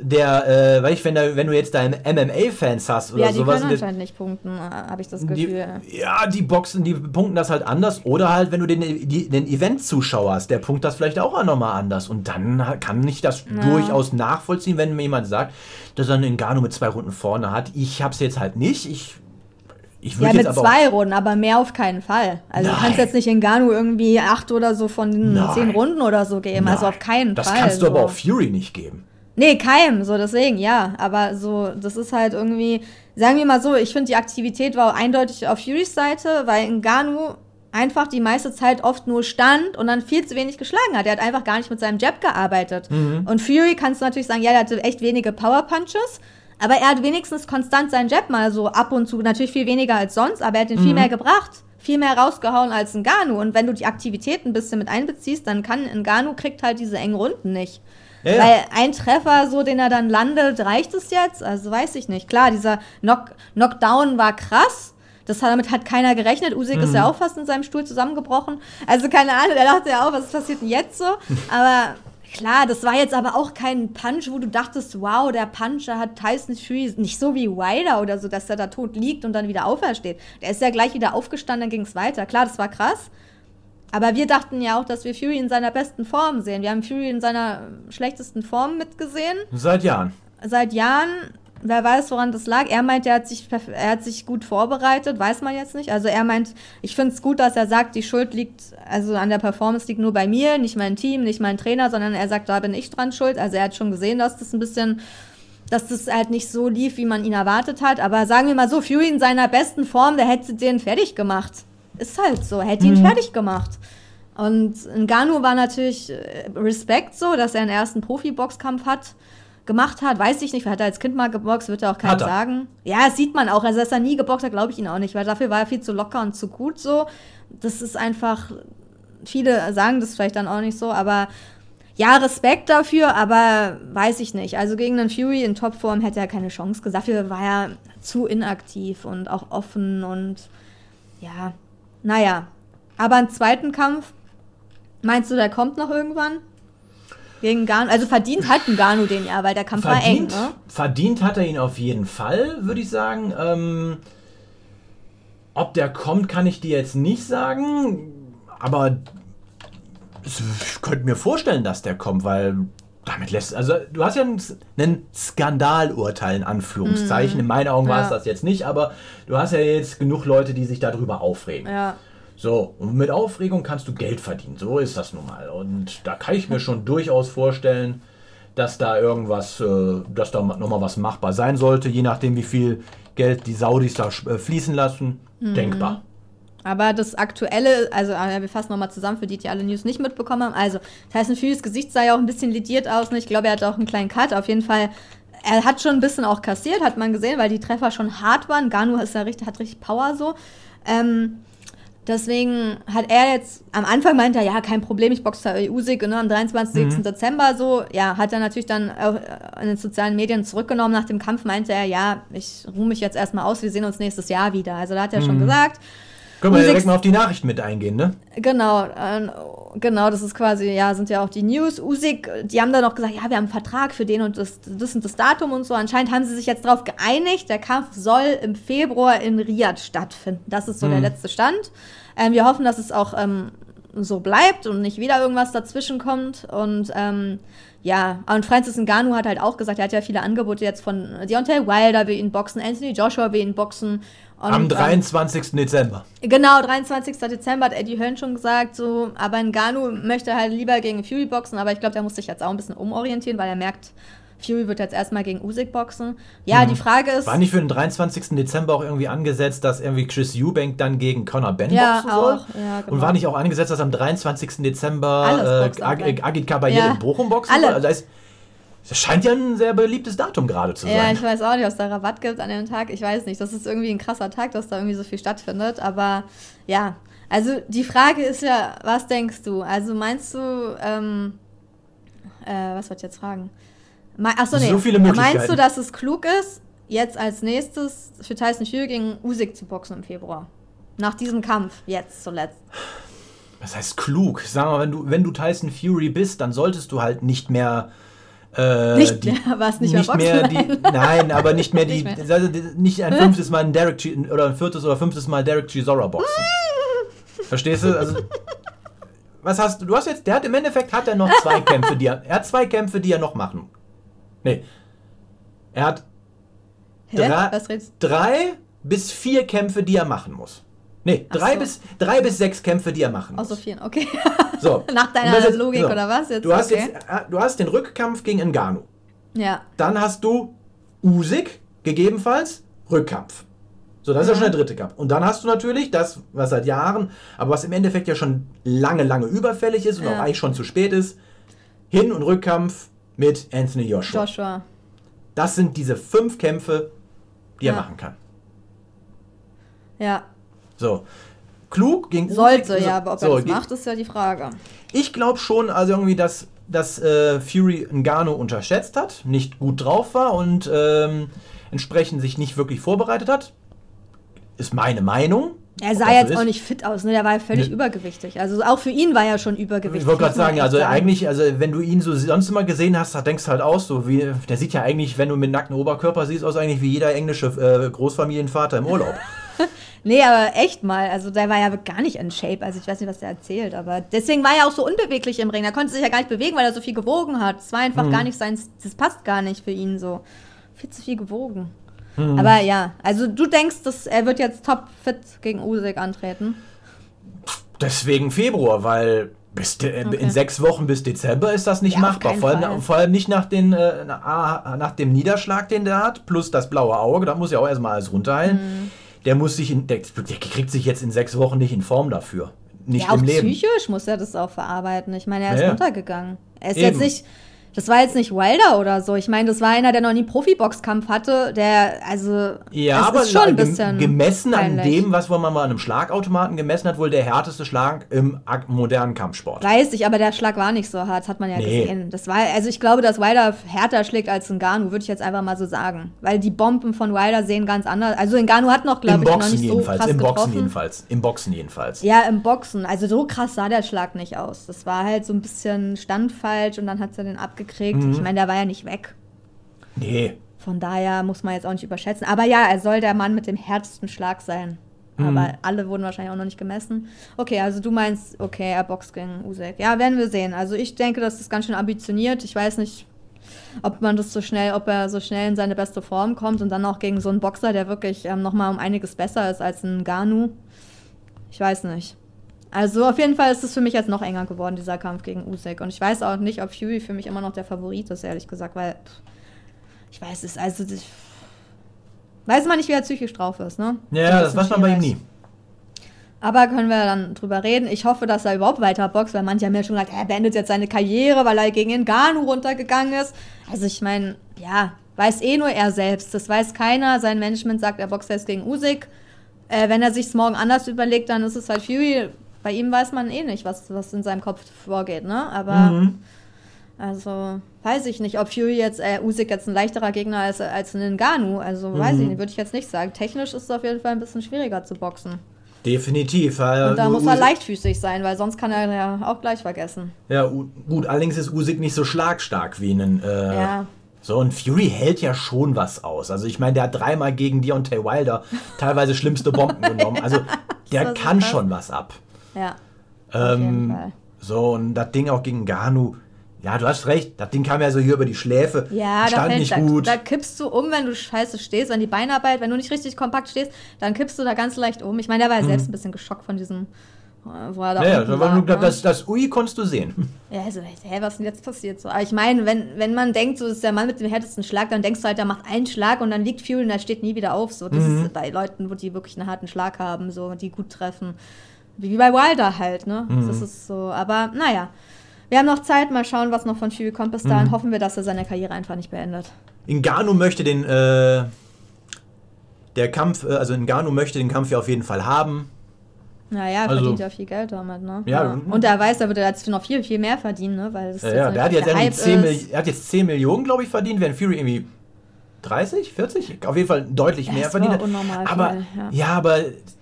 der, äh, weil ich, wenn, da, wenn du jetzt deine MMA-Fans hast oder ja, die sowas. können die- anscheinend nicht punkten, äh, habe ich das die, Gefühl. ja, die Boxen, die punkten das halt anders. Oder halt, wenn du den, die, den Event-Zuschauer hast, der punktet das vielleicht auch nochmal anders. Und dann kann ich das durchaus nachvollziehen, wenn mir jemand sagt, dass er einen Ngannou mit zwei Runden vorne hat. Ich hab's jetzt halt nicht. Ich, ich Ja, mit zwei Runden, aber mehr auf keinen Fall. Also du Nein. kannst jetzt nicht in Ganu irgendwie acht oder so von den Nein. zehn Runden oder so geben. Nein, Also auf keinen das Fall. kannst du so. aber auch Fury nicht geben. Nee, keinem, so deswegen, ja. Aber so, das ist halt irgendwie, sagen wir mal so, ich finde, die Aktivität war eindeutig auf Furys Seite, weil Ngannou einfach die meiste Zeit oft nur stand und dann viel zu wenig geschlagen hat. Er hat einfach gar nicht mit seinem Jab gearbeitet. Und Fury kannst du natürlich sagen, ja, der hatte echt wenige Power Punches. Aber er hat wenigstens konstant seinen Jab mal so ab und zu, natürlich viel weniger als sonst, aber er hat ihn viel mehr gebracht. Viel mehr rausgehauen als Ngannou. Und wenn du die Aktivität ein bisschen mit einbeziehst, dann kann Ngannou kriegt halt diese engen Runden nicht. Ja, ja. Weil ein Treffer, so den er dann landet, reicht es jetzt? Also weiß ich nicht. Klar, dieser Knock Knockdown war krass. Das hat, damit hat keiner gerechnet. Usyk ist ja Mhm. auch fast in seinem Stuhl zusammengebrochen. Also keine Ahnung, der dachte ja auch, was passiert denn jetzt so? <laughs> Aber klar, das war jetzt aber auch kein Punch, wo du dachtest, wow, der Puncher hat Tyson Fury nicht so wie Wilder oder so, dass er da tot liegt und dann wieder aufersteht. Der ist ja gleich wieder aufgestanden, dann ging es weiter. Klar, das war krass. Aber wir dachten ja auch, dass wir Fury in seiner besten Form sehen. Wir haben Fury in seiner schlechtesten Form mitgesehen. Seit Jahren. Seit Jahren. Wer weiß, woran das lag. Er meint, er hat sich, er hat sich gut vorbereitet, weiß man jetzt nicht. Also er meint, ich finde es gut, dass er sagt, die Schuld liegt, also an der Performance liegt nur bei mir, nicht mein Team, nicht mein Trainer, sondern er sagt, da bin ich dran schuld. Also er hat schon gesehen, dass das ein bisschen, dass das halt nicht so lief, wie man ihn erwartet hat. Aber sagen wir mal so, Fury in seiner besten Form, der hätte den fertig gemacht. Ist halt so, hätte ihn fertig gemacht. Und Ngannou war natürlich äh, Respekt so, dass er einen ersten Profi-Boxkampf hat, gemacht hat. Weiß ich nicht, hat er als Kind mal geboxt, wird er auch keinem sagen. Ja, das sieht man auch. Also, dass er nie geboxt hat, glaube ich ihn auch nicht, weil dafür war er viel zu locker und zu gut so. Das ist einfach, viele sagen das vielleicht dann auch nicht so, aber ja, Respekt dafür, aber weiß ich nicht. Also gegen den Fury in Topform hätte er keine Chance gesagt. Dafür war er zu inaktiv und auch offen und ja, naja. Aber einen zweiten Kampf, meinst du, der kommt noch irgendwann? Gegen Garnu, also verdient hat ein Garnu den ja, weil der Kampf Verdient, war eng, ne? verdient hat er ihn auf jeden Fall, würde ich sagen. Ähm, ob der kommt, kann ich dir jetzt nicht sagen. Aber ich könnte mir vorstellen, dass der kommt, weil damit lässt. Also, du hast ja einen, einen Skandalurteil in Anführungszeichen. In meinen Augen war es. Ja. das jetzt nicht, aber du hast ja jetzt genug Leute, die sich darüber aufregen. Ja. So, und mit Aufregung kannst du Geld verdienen. So ist das nun mal. Und da kann ich mir schon durchaus vorstellen, dass da irgendwas, äh, dass da nochmal was machbar sein sollte, je nachdem, wie viel Geld die Saudis da äh, fließen lassen. Mhm. Denkbar. Aber das aktuelle, also äh, wir fassen nochmal zusammen, für die, die alle News nicht mitbekommen haben. Also, Tyson Furys Gesicht sah ja auch ein bisschen lidiert aus. Ne? Ich glaube, er hat auch einen kleinen Cut. Auf jeden Fall, er hat schon ein bisschen auch kassiert, hat man gesehen, weil die Treffer schon hart waren. Ganu ist ja richtig, hat richtig Power so. Ähm, deswegen hat er jetzt, am Anfang meinte er, ja, kein Problem, ich boxe da Usyk, ne, am 23. Dezember so. Ja, hat er natürlich dann auch äh, in den sozialen Medien zurückgenommen. Nach dem Kampf meinte er, ja, ich ruhe mich jetzt erstmal aus, wir sehen uns nächstes Jahr wieder. Also da hat er schon gesagt, Können wir direkt mal auf die Nachrichten mit eingehen, ne? Genau, äh, genau, das ist quasi, ja, sind ja auch die News. Usyk, die haben dann noch gesagt, ja, wir haben einen Vertrag für den und das, das und das Datum und so. Anscheinend haben sie sich jetzt darauf geeinigt, der Kampf soll im Februar in Riyadh stattfinden. Das ist so der letzte Stand. Ähm, wir hoffen, dass es auch ähm, so bleibt und nicht wieder irgendwas dazwischen kommt. Und ähm, ja, und Francis Ngannou hat halt auch gesagt, er hat ja viele Angebote jetzt von Deontay Wilder will ihn boxen, Anthony Joshua will ihn boxen. Und, Am ähm, 23. Dezember. Genau, 23. Dezember hat Eddie Hearn schon gesagt, so, aber Ngannou möchte halt lieber gegen Fury boxen, aber ich glaube, der muss sich jetzt auch ein bisschen umorientieren, weil er merkt, Fury wird jetzt erstmal gegen Usyk boxen. Ja, die Frage ist, War nicht für den 23. Dezember auch irgendwie angesetzt, dass irgendwie Chris Eubank dann gegen Conor Ben Ja, boxen soll? auch. Ja, genau. Und war nicht auch angesetzt, dass am 23. Dezember äh, Ag. Agit Kabayel Ja. in Bochum boxen Alle. soll? Also das, ist, das scheint ja ein sehr beliebtes Datum gerade zu ja, sein. ich weiß auch nicht, ob es da Rabatt gibt an dem Tag. Ich weiß nicht. Das ist irgendwie ein krasser Tag, dass da irgendwie so viel stattfindet. Aber ja, also die Frage ist ja, was denkst du? Also meinst du, ähm, äh, was wollte ich jetzt fragen? Me Achso, nee. So viele Möglichkeiten. Meinst du, dass es klug ist, jetzt als nächstes für Tyson Fury gegen Usyk zu boxen im Februar? Nach diesem Kampf, jetzt zuletzt. Das heißt klug. Sag mal, wenn du, wenn du Tyson Fury bist, dann solltest du halt nicht mehr. Äh, Nicht die, mehr, was, nicht mehr boxen? mehr die, <laughs> Nein. aber nicht mehr <laughs> die, Nicht also die- nicht ein fünftes Mal ein Derek G, oder ein viertes oder fünftes Mal Derek Chisora boxen. Verstehst du? Also, was hast du? Du hast jetzt, der hat im Endeffekt hat er noch zwei <laughs> Kämpfe, die er, er hat zwei Kämpfe, die er noch machen. Nee. Er hat drei, drei bis vier Kämpfe, die er machen muss. Nee, Ach drei, so. bis, drei bis sechs Kämpfe, die er machen muss. Aus Sophien, okay. <laughs> So. <laughs> Nach deiner ist- Logik oder was jetzt? Du hast, Okay. jetzt, äh, du hast den Rückkampf gegen Ngannou. Ja. Dann hast du Usyk, gegebenenfalls Rückkampf. So, das ist ja Mhm. schon der dritte Kampf. Und dann hast du natürlich das, was seit Jahren, aber was im Endeffekt ja schon lange, lange überfällig ist und Ja. auch eigentlich schon zu spät ist, Hin- und Rückkampf mit Anthony Joshua. Joshua. Das sind diese fünf Kämpfe, die er Ja. machen kann. Ja. So. Klug gegen Sollte, Usyk- ja, aber ob so, er das macht, ist ja die Frage. Ich glaube schon, also irgendwie, dass, dass äh, Fury Ngannou unterschätzt hat, nicht gut drauf war und ähm, entsprechend sich nicht wirklich vorbereitet hat. Ist meine Meinung. Er sah jetzt auch nicht fit aus, ne? Der war ja völlig Nee. übergewichtig. Also auch für ihn war er schon übergewichtig. Ich wollte gerade sagen, also eigentlich, also wenn du ihn so sonst immer gesehen hast, da denkst du halt aus, so wie, der sieht ja eigentlich, wenn du mit nacktem Oberkörper siehst, aus eigentlich wie jeder englische äh, Großfamilienvater im Urlaub. <laughs> <laughs> Nee, aber echt mal. Also der war ja gar nicht in Shape. Also ich weiß nicht, was der erzählt. Aber deswegen war er auch so unbeweglich im Ring. Er konnte sich ja gar nicht bewegen, weil er so viel gewogen hat. Es war einfach Mhm. gar nicht sein, das passt gar nicht für ihn so. Viel zu viel gewogen. Mhm. Aber ja, also du denkst, dass er wird jetzt top fit gegen Usyk antreten. Deswegen Februar, weil bis de Okay. in sechs Wochen bis Dezember ist das nicht Ja, machbar. Vor allem, vor allem nicht nach, den, äh, ah, nach dem Niederschlag, den der hat, plus das blaue Auge, da muss ja auch erstmal alles runterheilen. Mhm. Der muss sich in, der, der kriegt sich jetzt in sechs Wochen nicht in Form dafür. Nicht ja, auch Leben. psychisch muss er das auch verarbeiten. Ich meine, er ist Ja, ja. runtergegangen. Er ist Eben. jetzt nicht, das war jetzt nicht Wilder oder so. Ich meine, das war einer, der noch nie Profiboxkampf hatte, der, also, Ja, aber ist schon ein bisschen gemessen an peinlich. dem, was man mal an einem Schlagautomaten gemessen hat, wohl der härteste Schlag im modernen Kampfsport. Weiß ich, aber der Schlag war nicht so hart, hat man ja Nee. gesehen. Das war, also ich glaube, dass Wilder härter schlägt als Ngannou, würde ich jetzt einfach mal so sagen. Weil die Bomben von Wilder sehen ganz anders. Also Ngannou hat noch, glaube ich, noch nicht so jedenfalls. krass Im Boxen getroffen. jedenfalls. Im Boxen jedenfalls. Ja, im Boxen. Also so krass sah der Schlag nicht aus. Das war halt so ein bisschen standfalsch und dann hat er den abgekriegt. Mhm. Ich meine, der war ja nicht weg. Nee. Von daher muss man jetzt auch nicht überschätzen. Aber ja, er soll der Mann mit dem härtesten Schlag sein. Mhm. Aber alle wurden wahrscheinlich auch noch nicht gemessen. Okay, also du meinst, okay, er boxt gegen Usyk. Ja, werden wir sehen. Also ich denke, das ist ganz schön ambitioniert. Ich weiß nicht, ob man das so schnell, ob er so schnell in seine beste Form kommt und dann auch gegen so einen Boxer, der wirklich ähm, nochmal um einiges besser ist als ein Ganu. Ich weiß nicht. Also auf jeden Fall ist es für mich jetzt noch enger geworden, dieser Kampf gegen Usyk. Und ich weiß auch nicht, ob Fury für mich immer noch der Favorit ist, ehrlich gesagt, weil pff, ich weiß es, also das, weiß man nicht, wie er psychisch drauf ist, ne? Ja, Ein das weiß man bei ihm nie. Aber können wir dann drüber reden. Ich hoffe, dass er überhaupt weiter boxt, weil manche haben ja schon gesagt, er beendet jetzt seine Karriere, weil er gegen Ngannou runtergegangen ist. Also ich meine, ja, weiß eh nur er selbst. Das weiß keiner. Sein Management sagt, er boxt jetzt gegen Usyk. Äh, wenn er sich morgen anders überlegt, dann ist es halt Fury. Bei ihm weiß man eh nicht, was, was in seinem Kopf vorgeht, ne? Aber Mhm. also weiß ich nicht, ob Fury jetzt, äh, Usyk jetzt ein leichterer Gegner ist als ein Ngannou. Also weiß Mhm. ich nicht, würde ich jetzt nicht sagen. Technisch ist es auf jeden Fall ein bisschen schwieriger zu boxen. Definitiv. Und da muss er Usyk- leichtfüßig sein, weil sonst kann er ja auch gleich vergessen. Ja, gut, allerdings ist Usyk nicht so schlagstark wie ein. Äh, Ja. So, und Fury hält ja schon was aus. Also, ich meine, der hat dreimal gegen Deontay Wilder <laughs> teilweise schlimmste Bomben genommen. Also, der kann schon was ab. Ja. Ähm, so, und das Ding auch gegen Ganu. Ja, du hast recht. Das Ding kam ja so hier über die Schläfe. Ja, da, stand fällt, nicht da, gut. da kippst du um, wenn du scheiße stehst, wenn die Beinarbeit, wenn du nicht richtig kompakt stehst, dann kippst du da ganz leicht um. Ich meine, der war ja selbst ein bisschen geschockt von diesem, wo er da Mhm. ja, ja, war nur, ne? das, das Ui konntest du sehen. Ja, also, hä, was ist denn jetzt passiert? So, aber ich meine, wenn, wenn man denkt, so ist der Mann mit dem härtesten Schlag, dann denkst du halt, der macht einen Schlag und dann liegt Fury und der steht nie wieder auf. So, das Mhm. ist bei Leuten, wo die wirklich einen harten Schlag haben, so, die gut treffen. Wie bei Wilder halt, ne? Mhm. Das ist so, aber naja. Wir haben noch Zeit, mal schauen, was noch von Fury kommt. Bis Mhm. dahin hoffen wir, dass er seine Karriere einfach nicht beendet. Ngannou möchte den, äh, der Kampf, äh, also Ngannou möchte den Kampf ja auf jeden Fall haben. Naja, er Also- verdient ja viel Geld damit, ne? Ja. Und er weiß, er wird jetzt noch viel, viel mehr verdienen, ne? Weil Ja, ja, der hat jetzt der irgendwie Hype 10, Mil ist. er hat jetzt 10 Millionen, glaube ich, verdient, während Fury irgendwie 30, 40? Auf jeden Fall deutlich mehr verdient. aber, viel, ja. ja. aber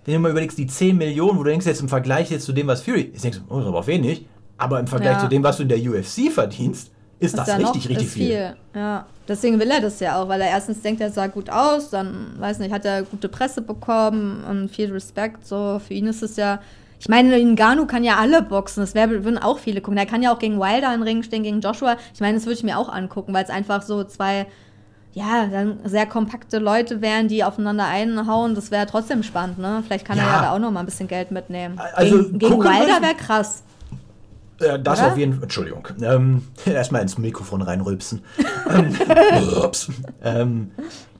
wenn du mal überlegst, die 10 Millionen, wo du denkst jetzt im Vergleich jetzt zu dem, was Fury, jetzt denkst du, oh, das ist aber wenig. Aber im Vergleich Ja. zu dem, was du in der UFC verdienst, ist, das ja richtig, noch- richtig ist viel. Ja, deswegen will er das ja auch, weil er erstens denkt, er sah gut aus, dann, weiß nicht, hat er gute Presse bekommen und viel Respekt. So, für ihn ist es ja. Ich meine, Ngannou kann ja alle boxen, das wär, würden auch viele gucken. Er kann ja auch gegen Wilder in Ring stehen, gegen Joshua. Ich meine, das würde ich mir auch angucken, weil es einfach so zwei, ja, dann sehr kompakte Leute wären, die aufeinander einhauen. Das wäre trotzdem spannend, ne? Vielleicht kann er Ja. ja da auch noch mal ein bisschen Geld mitnehmen. Also, gegen gegen Wilder wäre krass. Das Oder? auf jeden Fall. Entschuldigung. Ähm, <laughs> erstmal ins Mikrofon reinrülpsen. <laughs> ups. ähm,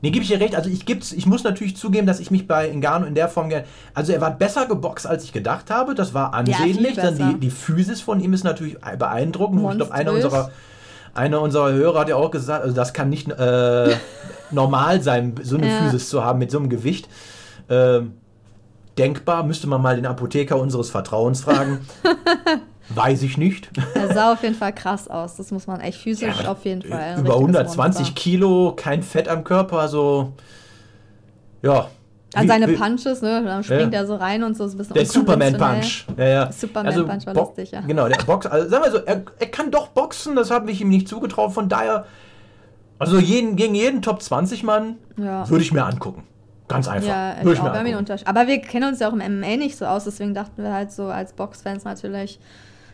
nee, gebe ich dir recht. Also ich, gibt's, ich muss natürlich zugeben, dass ich mich bei Ngannou in der Form gerne. Also er war besser geboxt, als ich gedacht habe. Das war ansehnlich. Dann besser. die, die Physis von ihm ist natürlich beeindruckend. Ich glaube, einer Monströs. unserer, einer unserer Hörer hat ja auch gesagt, also das kann nicht äh, <laughs> normal sein, so eine Ja. Physis zu haben mit so einem Gewicht. Ähm, denkbar, müsste man mal den Apotheker unseres Vertrauens fragen. <laughs> Weiß ich nicht. Er sah auf jeden Fall krass aus. Das muss man echt physisch Ja, auf jeden Fall. Über richtiges 120 Monster. Kilo, kein Fett am Körper, so. Ja. An seine Punches, ne? Dann springt Ja. er so rein und so ist ein bisschen Der Superman unkonventionell. Punch. Ja, ja. Superman Punch war lustig, ja. Genau, der Box. Also sagen wir so, er, er kann doch boxen, das habe ich ihm nicht zugetraut. Von daher, also jeden, gegen jeden Top 20 Mann Ja. würde ich mir angucken. Ganz einfach. Ja, ich ich auch. mir Wir ihn Aber wir kennen uns ja auch im MMA nicht so aus, deswegen dachten wir halt so als Boxfans natürlich,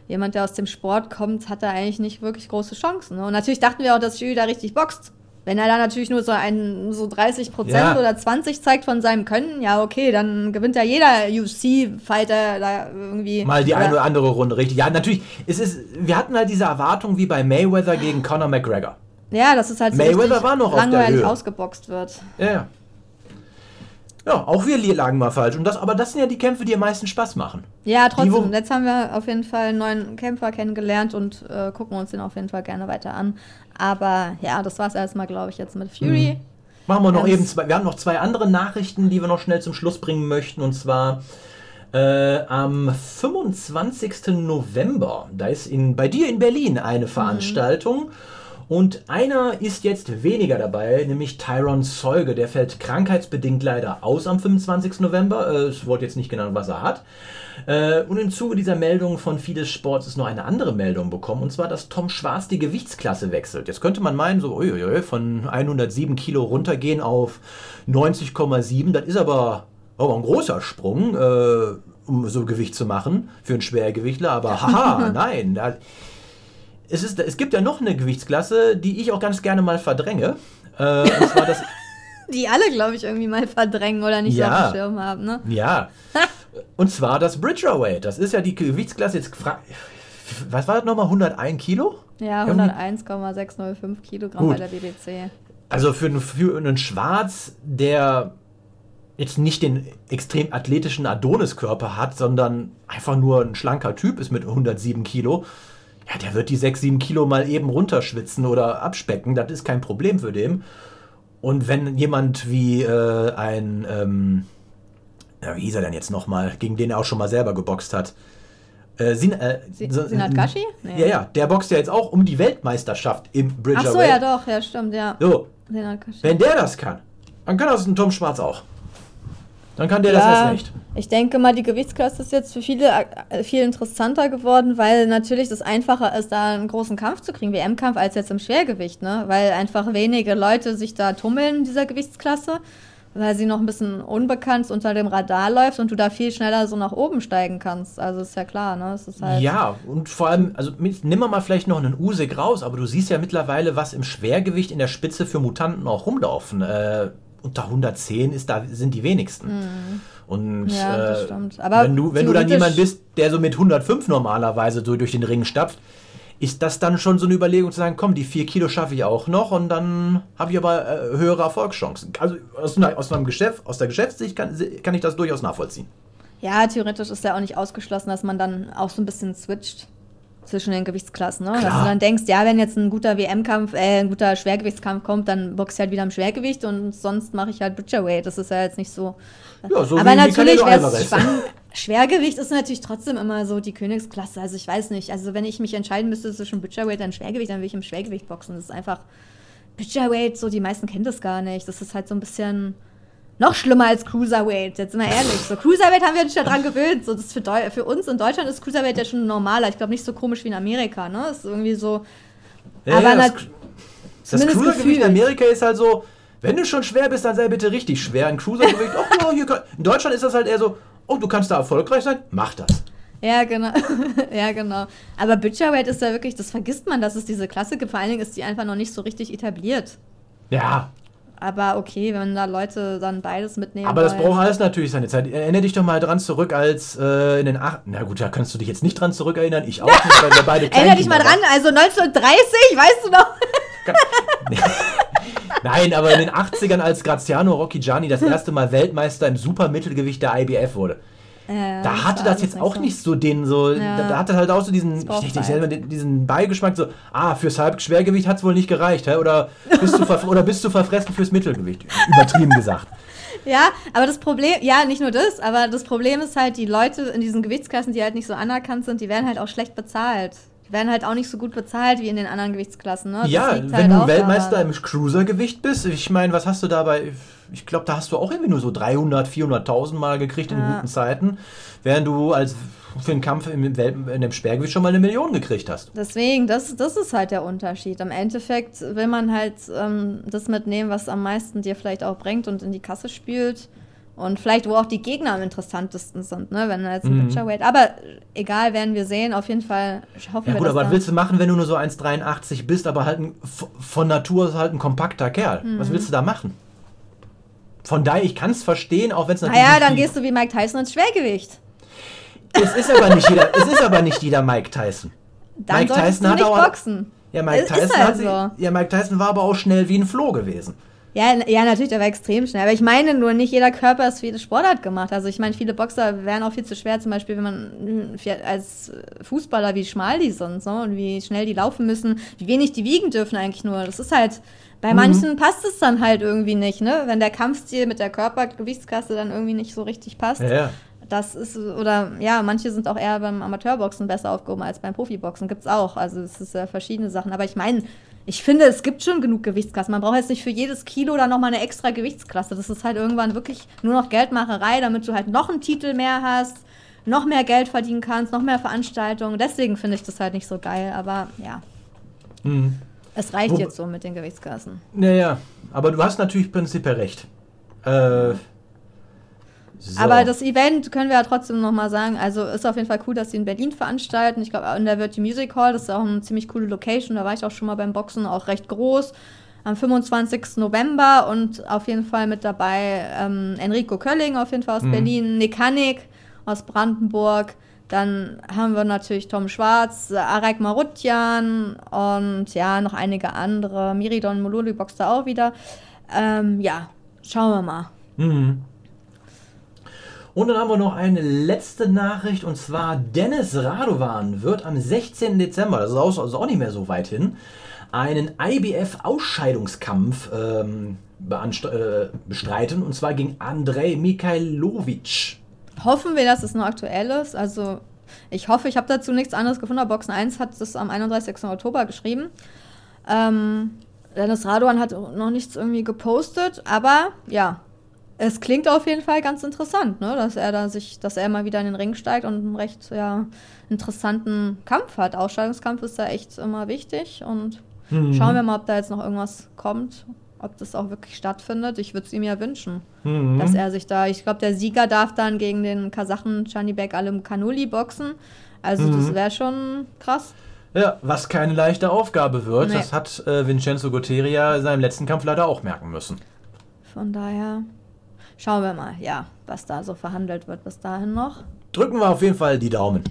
jemand, der aus dem Sport kommt, hat da eigentlich nicht wirklich große Chancen. Ne? Und natürlich dachten wir auch, dass Jury da richtig boxt. Wenn er da natürlich nur so ein so 30 Prozent Ja. oder 20 zeigt von seinem Können, ja okay, dann gewinnt ja jeder UFC-Fighter da irgendwie. Mal die eine oder andere Runde, richtig. Ja, natürlich. Es ist, wir hatten halt diese Erwartung wie bei Mayweather gegen Conor McGregor. Ja, dass es halt so Mayweather war noch auf der langweilig Höhe. ausgeboxt wird. Ja, ja. Auch wir lagen mal falsch. Und das, aber das sind ja die Kämpfe, die am meisten Spaß machen. Ja, Die, trotzdem. Jetzt haben wir auf jeden Fall einen neuen Kämpfer kennengelernt und äh, gucken uns den auf jeden Fall gerne weiter an. Aber ja, das war's erstmal, glaube ich, jetzt mit Fury. Machen wir noch Ganz- eben zwei. Wir haben noch zwei andere Nachrichten, die wir noch schnell zum Schluss bringen möchten. Und zwar äh, am 25. November. Da ist in, bei dir in Berlin eine Veranstaltung. Und einer ist jetzt weniger dabei, nämlich Tyron Zeuge. Der fällt krankheitsbedingt leider aus am 25. November. Äh, Es wurde jetzt nicht genannt, was er hat. Äh, Und im Zuge dieser Meldung von Fides Sports ist noch eine andere Meldung bekommen, und zwar, dass Tom Schwarz die Gewichtsklasse wechselt. Jetzt könnte man meinen, so uiuiui, von 107 Kilo runtergehen auf 90,7. Das ist aber, aber ein großer Sprung, äh, um so Gewicht zu machen für einen Schwergewichtler. Aber <laughs> haha, nein. Da, es, ist, es gibt ja noch eine Gewichtsklasse, die ich auch ganz gerne mal verdränge. Äh, das <laughs> Die alle, glaube ich, irgendwie mal verdrängen oder nicht Ja. auf dem Schirm haben, ne? Ja. <laughs> Und zwar das Bridgerweight. Das ist ja die Gewichtsklasse jetzt. Was war das nochmal? 101 Kilo? Ja, Irgendwie- 101,605 Kilogramm Gut. bei der BBC. Also für einen, für einen Schwarz, der jetzt nicht den extrem athletischen Adoniskörper hat, sondern einfach nur ein schlanker Typ ist mit 107 Kilo, ja, der wird die 6, 7 Kilo mal eben runterschwitzen oder abspecken. Das ist kein Problem für den. Und wenn jemand wie äh, ein, ähm, ja, wie hieß er denn jetzt nochmal, gegen den er auch schon mal selber geboxt hat? Äh, Sin, äh, Sinat Gashi? Nee. Ja, ja, der boxt ja jetzt auch um die Weltmeisterschaft im Ach Bridgerweight. so, ja doch, ja stimmt, ja. So, wenn der das kann, dann kann das ein Tom Schwarz auch. Dann kann der das Ja, erst nicht. ich denke mal, die Gewichtsklasse ist jetzt für viele äh, viel interessanter geworden, weil natürlich das einfacher ist, da einen großen Kampf zu kriegen, WM-Kampf, als jetzt im Schwergewicht, ne? Weil einfach wenige Leute sich da tummeln in dieser Gewichtsklasse, weil sie noch ein bisschen unbekannt unter dem Radar läuft und du da viel schneller so nach oben steigen kannst. Also ist ja klar, ne? Es ist halt Ja, und vor allem, also nimm mal vielleicht noch einen Usyk raus, aber du siehst ja mittlerweile, was im Schwergewicht in der Spitze für Mutanten auch rumlaufen. Äh, unter 110 ist da, sind die wenigsten. Und Mhm. Ja, das äh, wenn, du, wenn du dann jemand bist, der so mit 105 normalerweise so durch den Ring stapft, ist das dann schon so eine Überlegung zu sagen, komm, die 4 Kilo schaffe ich auch noch und dann habe ich aber äh, höhere Erfolgschancen. Also aus, einer- aus, meinem Geschäft, aus der Geschäftssicht kann, kann ich das durchaus nachvollziehen. Ja, theoretisch ist ja auch nicht ausgeschlossen, dass man dann auch so ein bisschen switcht zwischen den Gewichtsklassen. Ne? Dass du dann denkst, ja, wenn jetzt ein guter WM-Kampf, äh, ein guter Schwergewichtskampf kommt, dann boxe ich halt wieder im Schwergewicht und sonst mache ich halt Butcherweight. Das ist ja jetzt nicht so. Ja, so Aber natürlich wäre es spannend. <laughs> Schwergewicht ist natürlich trotzdem immer so die Königsklasse. Also ich weiß nicht. Also wenn ich mich entscheiden müsste zwischen Butcherweight und Schwergewicht, dann würde ich im Schwergewicht boxen. Das ist einfach Butcherweight, so die meisten kennen das gar nicht. Das ist halt so ein bisschen noch schlimmer als Cruiserweight, jetzt mal ehrlich. So Cruiserweight haben wir uns ja dran gewöhnt. So, das ist für, Deu für uns in Deutschland ist Cruiserweight ja schon normaler. Ich glaube nicht so komisch wie in Amerika, ne? Das ist irgendwie so. Ja, aber ja, das, das Cruisergewicht in. Amerika ist halt so, wenn du schon schwer bist, dann sei bitte richtig schwer. Ein Cruisergewicht, oh, ja, hier kann, in Deutschland ist das halt eher so, oh, du kannst da erfolgreich sein, mach das. Ja, genau. <laughs> ja, genau. Aber Butcherweight ist ja wirklich, das vergisst man, dass es diese Klasse gibt. Vor allen Dingen ist die einfach noch nicht so richtig etabliert. Ja, Aber okay, wenn da Leute dann beides mitnehmen. aber das wollen. braucht alles natürlich seine Zeit. Erinnere dich doch mal dran zurück, als äh, in den acht. Na gut, da kannst du dich jetzt nicht dran zurückerinnern, ich auch nicht, weil wir beide <laughs> Erinner dich mal dran, also 1930, weißt du noch? <laughs> Nein, aber in den 80ern, als Graziano Rocchigiani das erste Mal Weltmeister im Supermittelgewicht der IBF wurde. Äh, Da hatte das jetzt auch nicht so den so, Ja. da, da hatte halt auch so diesen, ich selber diesen Beigeschmack so, ah, fürs Halbschwergewicht hat es wohl nicht gereicht, hä? Oder bist du oder bist du verfressen fürs Mittelgewicht? Übertrieben gesagt. <laughs> Ja, aber das Problem, ja, nicht nur das, aber das Problem ist halt, die Leute in diesen Gewichtsklassen, die halt nicht so anerkannt sind, die werden halt auch schlecht bezahlt. Die werden halt auch nicht so gut bezahlt wie in den anderen Gewichtsklassen. Ne? Das ja, wenn halt du Weltmeister daran. im Cruisergewicht bist, ich meine, was hast du dabei? Ich glaube, da hast du auch irgendwie nur so 300, 400.000 Mal gekriegt in Ja. guten Zeiten, während du als für einen Kampf im Welt, in dem Sperrgewicht schon mal eine Million gekriegt hast. Deswegen, das, das ist halt der Unterschied. Im Endeffekt will man halt ähm, das mitnehmen, was am meisten dir vielleicht auch bringt und in die Kasse spült. Und vielleicht, wo auch die Gegner am interessantesten sind, ne? Wenn er jetzt ein Mhm. Butcherweight. Aber egal, werden wir sehen. Auf jeden Fall hoffen Ja wir, gut, aber was willst du machen, wenn du nur so 1,83 bist, aber halt ein, von Natur aus halt ein kompakter Kerl? Was Mhm. willst du da machen? Von daher, ich kann es verstehen, auch wenn es natürlich. Naja, dann gehst du wie Mike Tyson ins Schwergewicht. Es ist aber nicht jeder, es ist aber nicht jeder Mike Tyson. Dann Mike Tyson du hat nicht auch- boxen. Ja, Mike Tyson, halt hat so. ja, Mike Tyson war aber auch schnell wie ein Floh gewesen. Ja, ja, natürlich, der war extrem schnell. Aber ich meine nur, nicht jeder Körper ist für jede Sportart gemacht. Also ich meine, viele Boxer wären auch viel zu schwer, zum Beispiel, wenn man für- als Fußballer, wie schmal die sind, so, und wie schnell die laufen müssen, wie wenig die wiegen dürfen eigentlich nur. Das ist halt. Bei manchen passt es dann halt irgendwie nicht, ne? Wenn der Kampfstil mit der Körpergewichtskasse dann irgendwie nicht so richtig passt. Ja, ja. Das ist, oder ja, manche sind auch eher beim Amateurboxen besser aufgehoben als beim Profiboxen. Gibt's auch. Also es ist ja verschiedene Sachen. Aber ich meine, ich finde, es gibt schon genug Gewichtsklassen. Man braucht jetzt nicht für jedes Kilo dann nochmal eine extra Gewichtsklasse. Das ist halt irgendwann wirklich nur noch Geldmacherei, damit du halt noch einen Titel mehr hast, noch mehr Geld verdienen kannst, noch mehr Veranstaltungen. Deswegen finde ich das halt nicht so geil. Aber ja, Mhm. Es reicht Wo- jetzt so mit den Gewichtsklassen. Naja, aber du hast natürlich prinzipiell recht. Äh, so. Aber das Event können wir ja trotzdem nochmal sagen. Also ist auf jeden Fall cool, dass sie in Berlin veranstalten. Ich glaube, in der Virtue Music Hall, das ist auch eine ziemlich coole Location. Da war ich auch schon mal beim Boxen, auch recht groß. Am 25. November und auf jeden Fall mit dabei ähm, Enrico Kölling, auf jeden Fall aus Mhm. Berlin, Nick Hannig aus Brandenburg. Dann haben wir natürlich Tom Schwarz, Arek Marutjan und ja, noch einige andere. Miridon Mololi boxt da auch wieder. Ähm, ja, schauen wir mal. Mhm. Und dann haben wir noch eine letzte Nachricht und zwar Dennis Radovan wird am 16. Dezember, das ist auch, also auch nicht mehr so weit hin, einen IBF-Ausscheidungskampf ähm, äh, bestreiten und zwar gegen Andrei Mikhailovic. Hoffen wir, dass es noch aktuell ist. Also ich hoffe, ich habe dazu nichts anderes gefunden. aber Boxen 1 hat das am 31. Oktober geschrieben. Ähm, Dennis Radovan hat noch nichts irgendwie gepostet, aber ja, es klingt auf jeden Fall ganz interessant, ne? dass er da sich, dass er mal wieder in den Ring steigt und einen recht ja, interessanten Kampf hat. Ausscheidungskampf ist da echt immer wichtig und schauen wir mal, ob da jetzt noch irgendwas kommt, ob das auch wirklich stattfindet. Ich würde es ihm ja wünschen, dass er sich da, ich glaube, der Sieger darf dann gegen den Kasachen Chanibek Alim Kanuli boxen. Also das wäre schon krass. Ja, was keine leichte Aufgabe wird, Nee. das hat äh, Vincenzo Gutteria in seinem letzten Kampf leider auch merken müssen. Von daher schauen wir mal, ja, was da so verhandelt wird bis dahin noch. drücken wir auf jeden Fall die Daumen.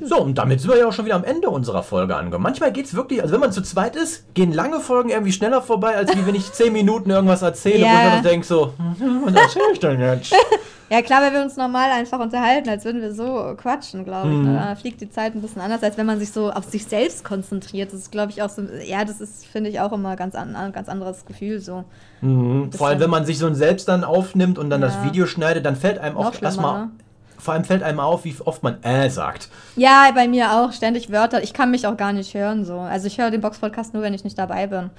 So, und damit sind wir ja auch schon wieder am Ende unserer Folge angekommen. Manchmal geht es wirklich, also wenn man zu zweit ist, gehen lange Folgen irgendwie schneller vorbei, als wie wenn ich zehn Minuten irgendwas erzähle, Ja. dann denke so, hm, was erzähle ich denn jetzt? <laughs> Ja, klar, weil wir uns normal einfach unterhalten, als würden wir so quatschen, glaube ich. Mhm. Ne? Da fliegt die Zeit ein bisschen anders, als wenn man sich so auf sich selbst konzentriert. Das ist, glaube ich, auch so, ja, das ist, finde ich, auch immer ganz an, ein ganz anderes Gefühl so. Vor allem, wenn man sich so ein selbst dann aufnimmt und dann das Ja. Video schneidet, dann fällt einem auch erstmal, ne? Vor allem fällt einem auf, wie oft man äh sagt. Ja, bei mir auch ständig Wörter. Ich kann mich auch gar nicht hören so. Also ich höre den Box-Podcast nur, wenn ich nicht dabei bin.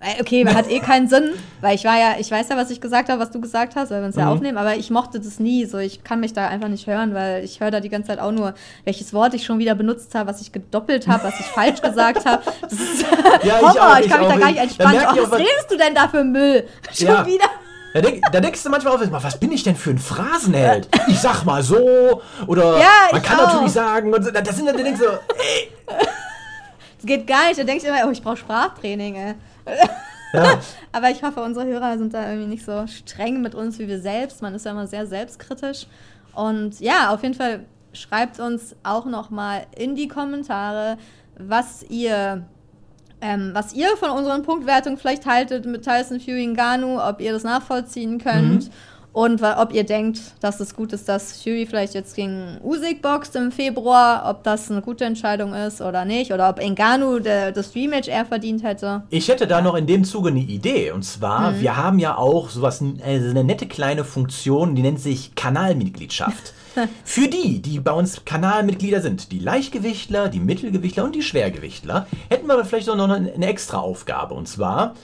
Äh, Okay, hat eh <laughs> keinen Sinn, weil ich war ja, ich weiß ja, was ich gesagt habe, was du gesagt hast, weil wir uns Mhm. ja aufnehmen, aber ich mochte das nie. So, ich kann mich da einfach nicht hören, weil ich höre da die ganze Zeit auch nur, welches Wort ich schon wieder benutzt habe, was ich gedoppelt habe, was ich falsch gesagt habe. Das ist <laughs> Ja, ich Horror, auch, ich, ich kann mich da auch. gar nicht Da entspannen. ich Oh, was- redest du denn da für Müll? <laughs> Schon Ja. wieder. Da, denk, da denkst du manchmal auf, was bin ich denn für ein Phrasenheld? Ich sag mal so, oder Ja, man kann auch. natürlich sagen, und so, das sind dann, da denkst du, ey, Das geht gar nicht. Da denkst du immer, oh, ich brauche Sprachtraining, ey. ja. <laughs> Aber ich hoffe, unsere Hörer sind da irgendwie nicht so streng mit uns wie wir selbst. Man ist ja immer sehr selbstkritisch. Und ja, auf jeden Fall schreibt uns auch noch mal in die Kommentare, was ihr, ähm, was ihr von unseren Punktwertungen vielleicht haltet mit Tyson Fury Ngannou, ob ihr das nachvollziehen könnt. Und wa- ob ihr denkt, dass es gut ist, dass Fury vielleicht jetzt gegen Usyk boxt im Februar, ob das eine gute Entscheidung ist oder nicht, oder ob Ngannou der, das Rematch eher verdient hätte. Ich hätte da noch in dem Zuge eine Idee. Und zwar, Mhm. wir haben ja auch sowas, also eine nette kleine Funktion, die nennt sich Kanalmitgliedschaft. <laughs> <laughs> Für die, die bei uns Kanalmitglieder sind, die Leichtgewichtler, die Mittelgewichtler und die Schwergewichtler, hätten wir vielleicht noch eine, extra Aufgabe. Und zwar,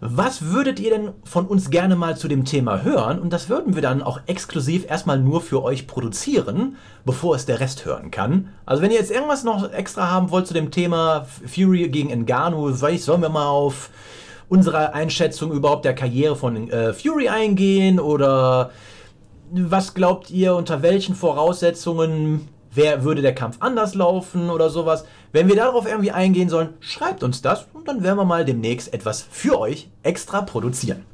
was würdet ihr denn von uns gerne mal zu dem Thema hören? Und das würden wir dann auch exklusiv erstmal nur für euch produzieren, bevor es der Rest hören kann. Also wenn ihr jetzt irgendwas noch extra haben wollt zu dem Thema Fury gegen Ngannou, vielleicht sollen wir mal auf unsere Einschätzung überhaupt der Karriere von äh, Fury eingehen oder was glaubt ihr, unter welchen Voraussetzungen wer würde der Kampf anders laufen oder sowas? Wenn wir darauf irgendwie eingehen sollen, schreibt uns das und dann werden wir mal demnächst etwas für euch extra produzieren.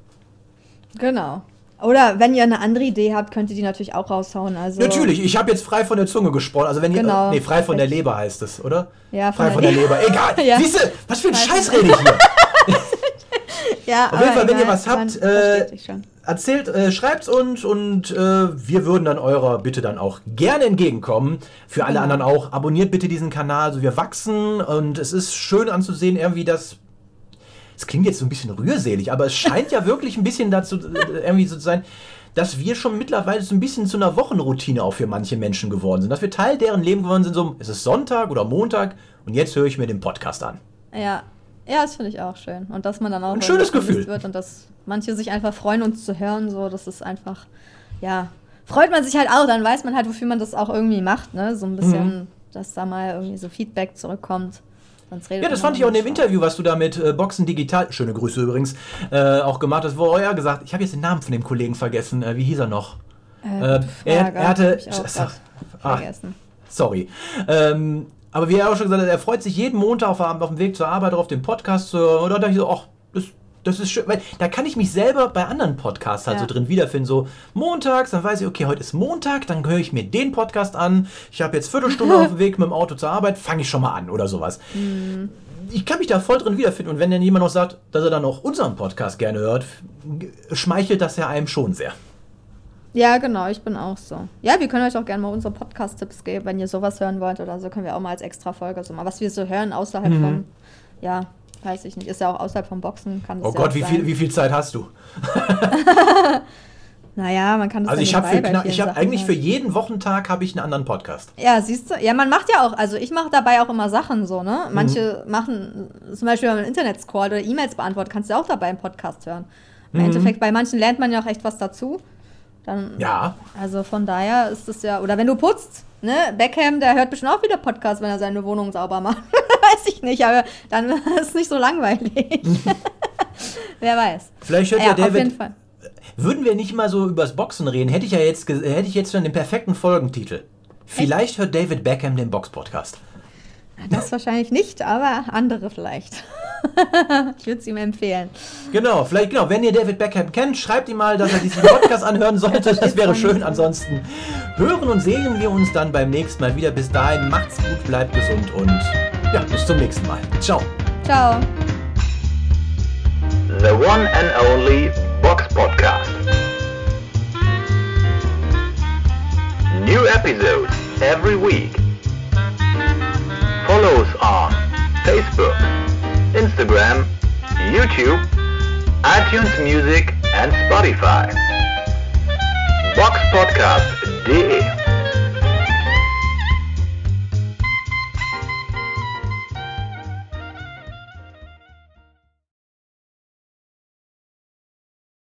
Genau. Oder wenn ihr eine andere Idee habt, könnt ihr die natürlich auch raushauen. Also, Natürlich, ich habe jetzt frei von der Zunge gesprochen. Also wenn ihr, Genau. nee, frei von der Leber heißt es, oder? Ja, frei von der Leber. Egal. <laughs> Ja. Siehst du, was für ein Scheiß von- rede ich hier? Ja, Auf jeden Fall, wenn ihr was habt, äh, erzählt, äh, schreibt's uns und äh, wir würden dann eurer Bitte dann auch gerne entgegenkommen. Für alle Genau. anderen auch. Abonniert bitte diesen Kanal. Also wir wachsen und es ist schön anzusehen, irgendwie das. Es klingt jetzt so ein bisschen rührselig, aber es scheint ja <laughs> wirklich ein bisschen dazu äh, irgendwie so zu sein, dass wir schon mittlerweile so ein bisschen zu einer Wochenroutine auch für manche Menschen geworden sind. Dass wir Teil deren Leben geworden sind, so es ist Sonntag oder Montag und jetzt höre ich mir den Podcast an. Ja. Ja, das finde ich auch schön. Und dass man dann auch Ein schönes Gefühl. wird und dass manche sich einfach freuen, uns zu hören. So, das ist einfach, ja, freut man sich halt auch. Dann weiß man halt, wofür man das auch irgendwie macht, ne? So ein bisschen, Mhm. dass da mal irgendwie so Feedback zurückkommt. Ja, das fand ich auch in dem. Interview, was du da mit äh, Boxen Digital, schöne Grüße übrigens, äh, auch gemacht hast, wo er ja gesagt, ich habe jetzt den Namen von dem Kollegen vergessen, äh, wie hieß er noch? Äh, Äh, er, Frage, er hatte, ich auch Ach, ah, vergessen. sorry. Ähm, aber wie er auch schon gesagt hat, er freut sich jeden Montag auf, auf dem Weg zur Arbeit darauf, den Podcast zu hören. Oder da dachte ich so, ach, das, das ist schön. Weil da kann ich mich selber bei anderen Podcasts halt Ja. so drin wiederfinden. So montags, dann weiß ich, okay, heute ist Montag, dann höre ich mir den Podcast an. Ich habe jetzt Viertelstunde auf dem <laughs> Weg mit dem Auto zur Arbeit, fange ich schon mal an oder sowas. Ich kann mich da voll drin wiederfinden. Und wenn dann jemand noch sagt, dass er dann auch unseren Podcast gerne hört, schmeichelt das ja einem schon sehr. Ja, genau, ich bin auch so. Ja, wir können euch auch gerne mal unsere Podcast-Tipps geben, wenn ihr sowas hören wollt oder so, können wir auch mal als extra Folge so mal, was wir so hören außerhalb vom, ja, weiß ich nicht, ist ja auch außerhalb vom Boxen, kann Oh ja Gott, auch wie viel, wie viel Zeit hast du? <laughs> Naja, man kann das Also ja ich habe vielen ich habe eigentlich für jeden Wochentag habe ich einen anderen Podcast. Ja, siehst du? Ja, man macht ja auch, also ich mache dabei auch immer Sachen so, ne? Mhm. Manche machen, zum Beispiel, wenn man Internet scrollt oder E-Mails beantwortet, kannst du auch dabei einen Podcast hören. Im Mhm. Endeffekt, bei manchen lernt man ja auch echt was dazu. Dann, Ja, Also von daher ist es ja, oder wenn du putzt, ne? Beckham, der hört bestimmt auch wieder Podcast, wenn er seine Wohnung sauber macht. <laughs> weiß ich nicht, aber dann <laughs> ist es nicht so langweilig. <laughs> Wer weiß. vielleicht hört Ja, ja, auf jeden David. Fall. Würden wir nicht mal so übers Boxen reden, hätte ich ja jetzt, hätte ich jetzt schon den perfekten Folgentitel. Vielleicht hört David Beckham den Box-Podcast. Das wahrscheinlich nicht, aber andere vielleicht. <laughs> ich würde es ihm empfehlen. Genau, vielleicht, genau, wenn ihr David Beckham kennt, schreibt ihm mal, dass er diesen Podcast anhören sollte. <laughs> Das wäre schön. Ansonsten hören und sehen wir uns dann beim nächsten Mal wieder. Bis dahin, macht's gut, bleibt gesund und ja, bis zum nächsten Mal. Ciao. Ciao. The one and only Box Podcast. New episodes every week. Follow us on Facebook, Instagram, YouTube, iTunes Music and Spotify. Boxpodcast.de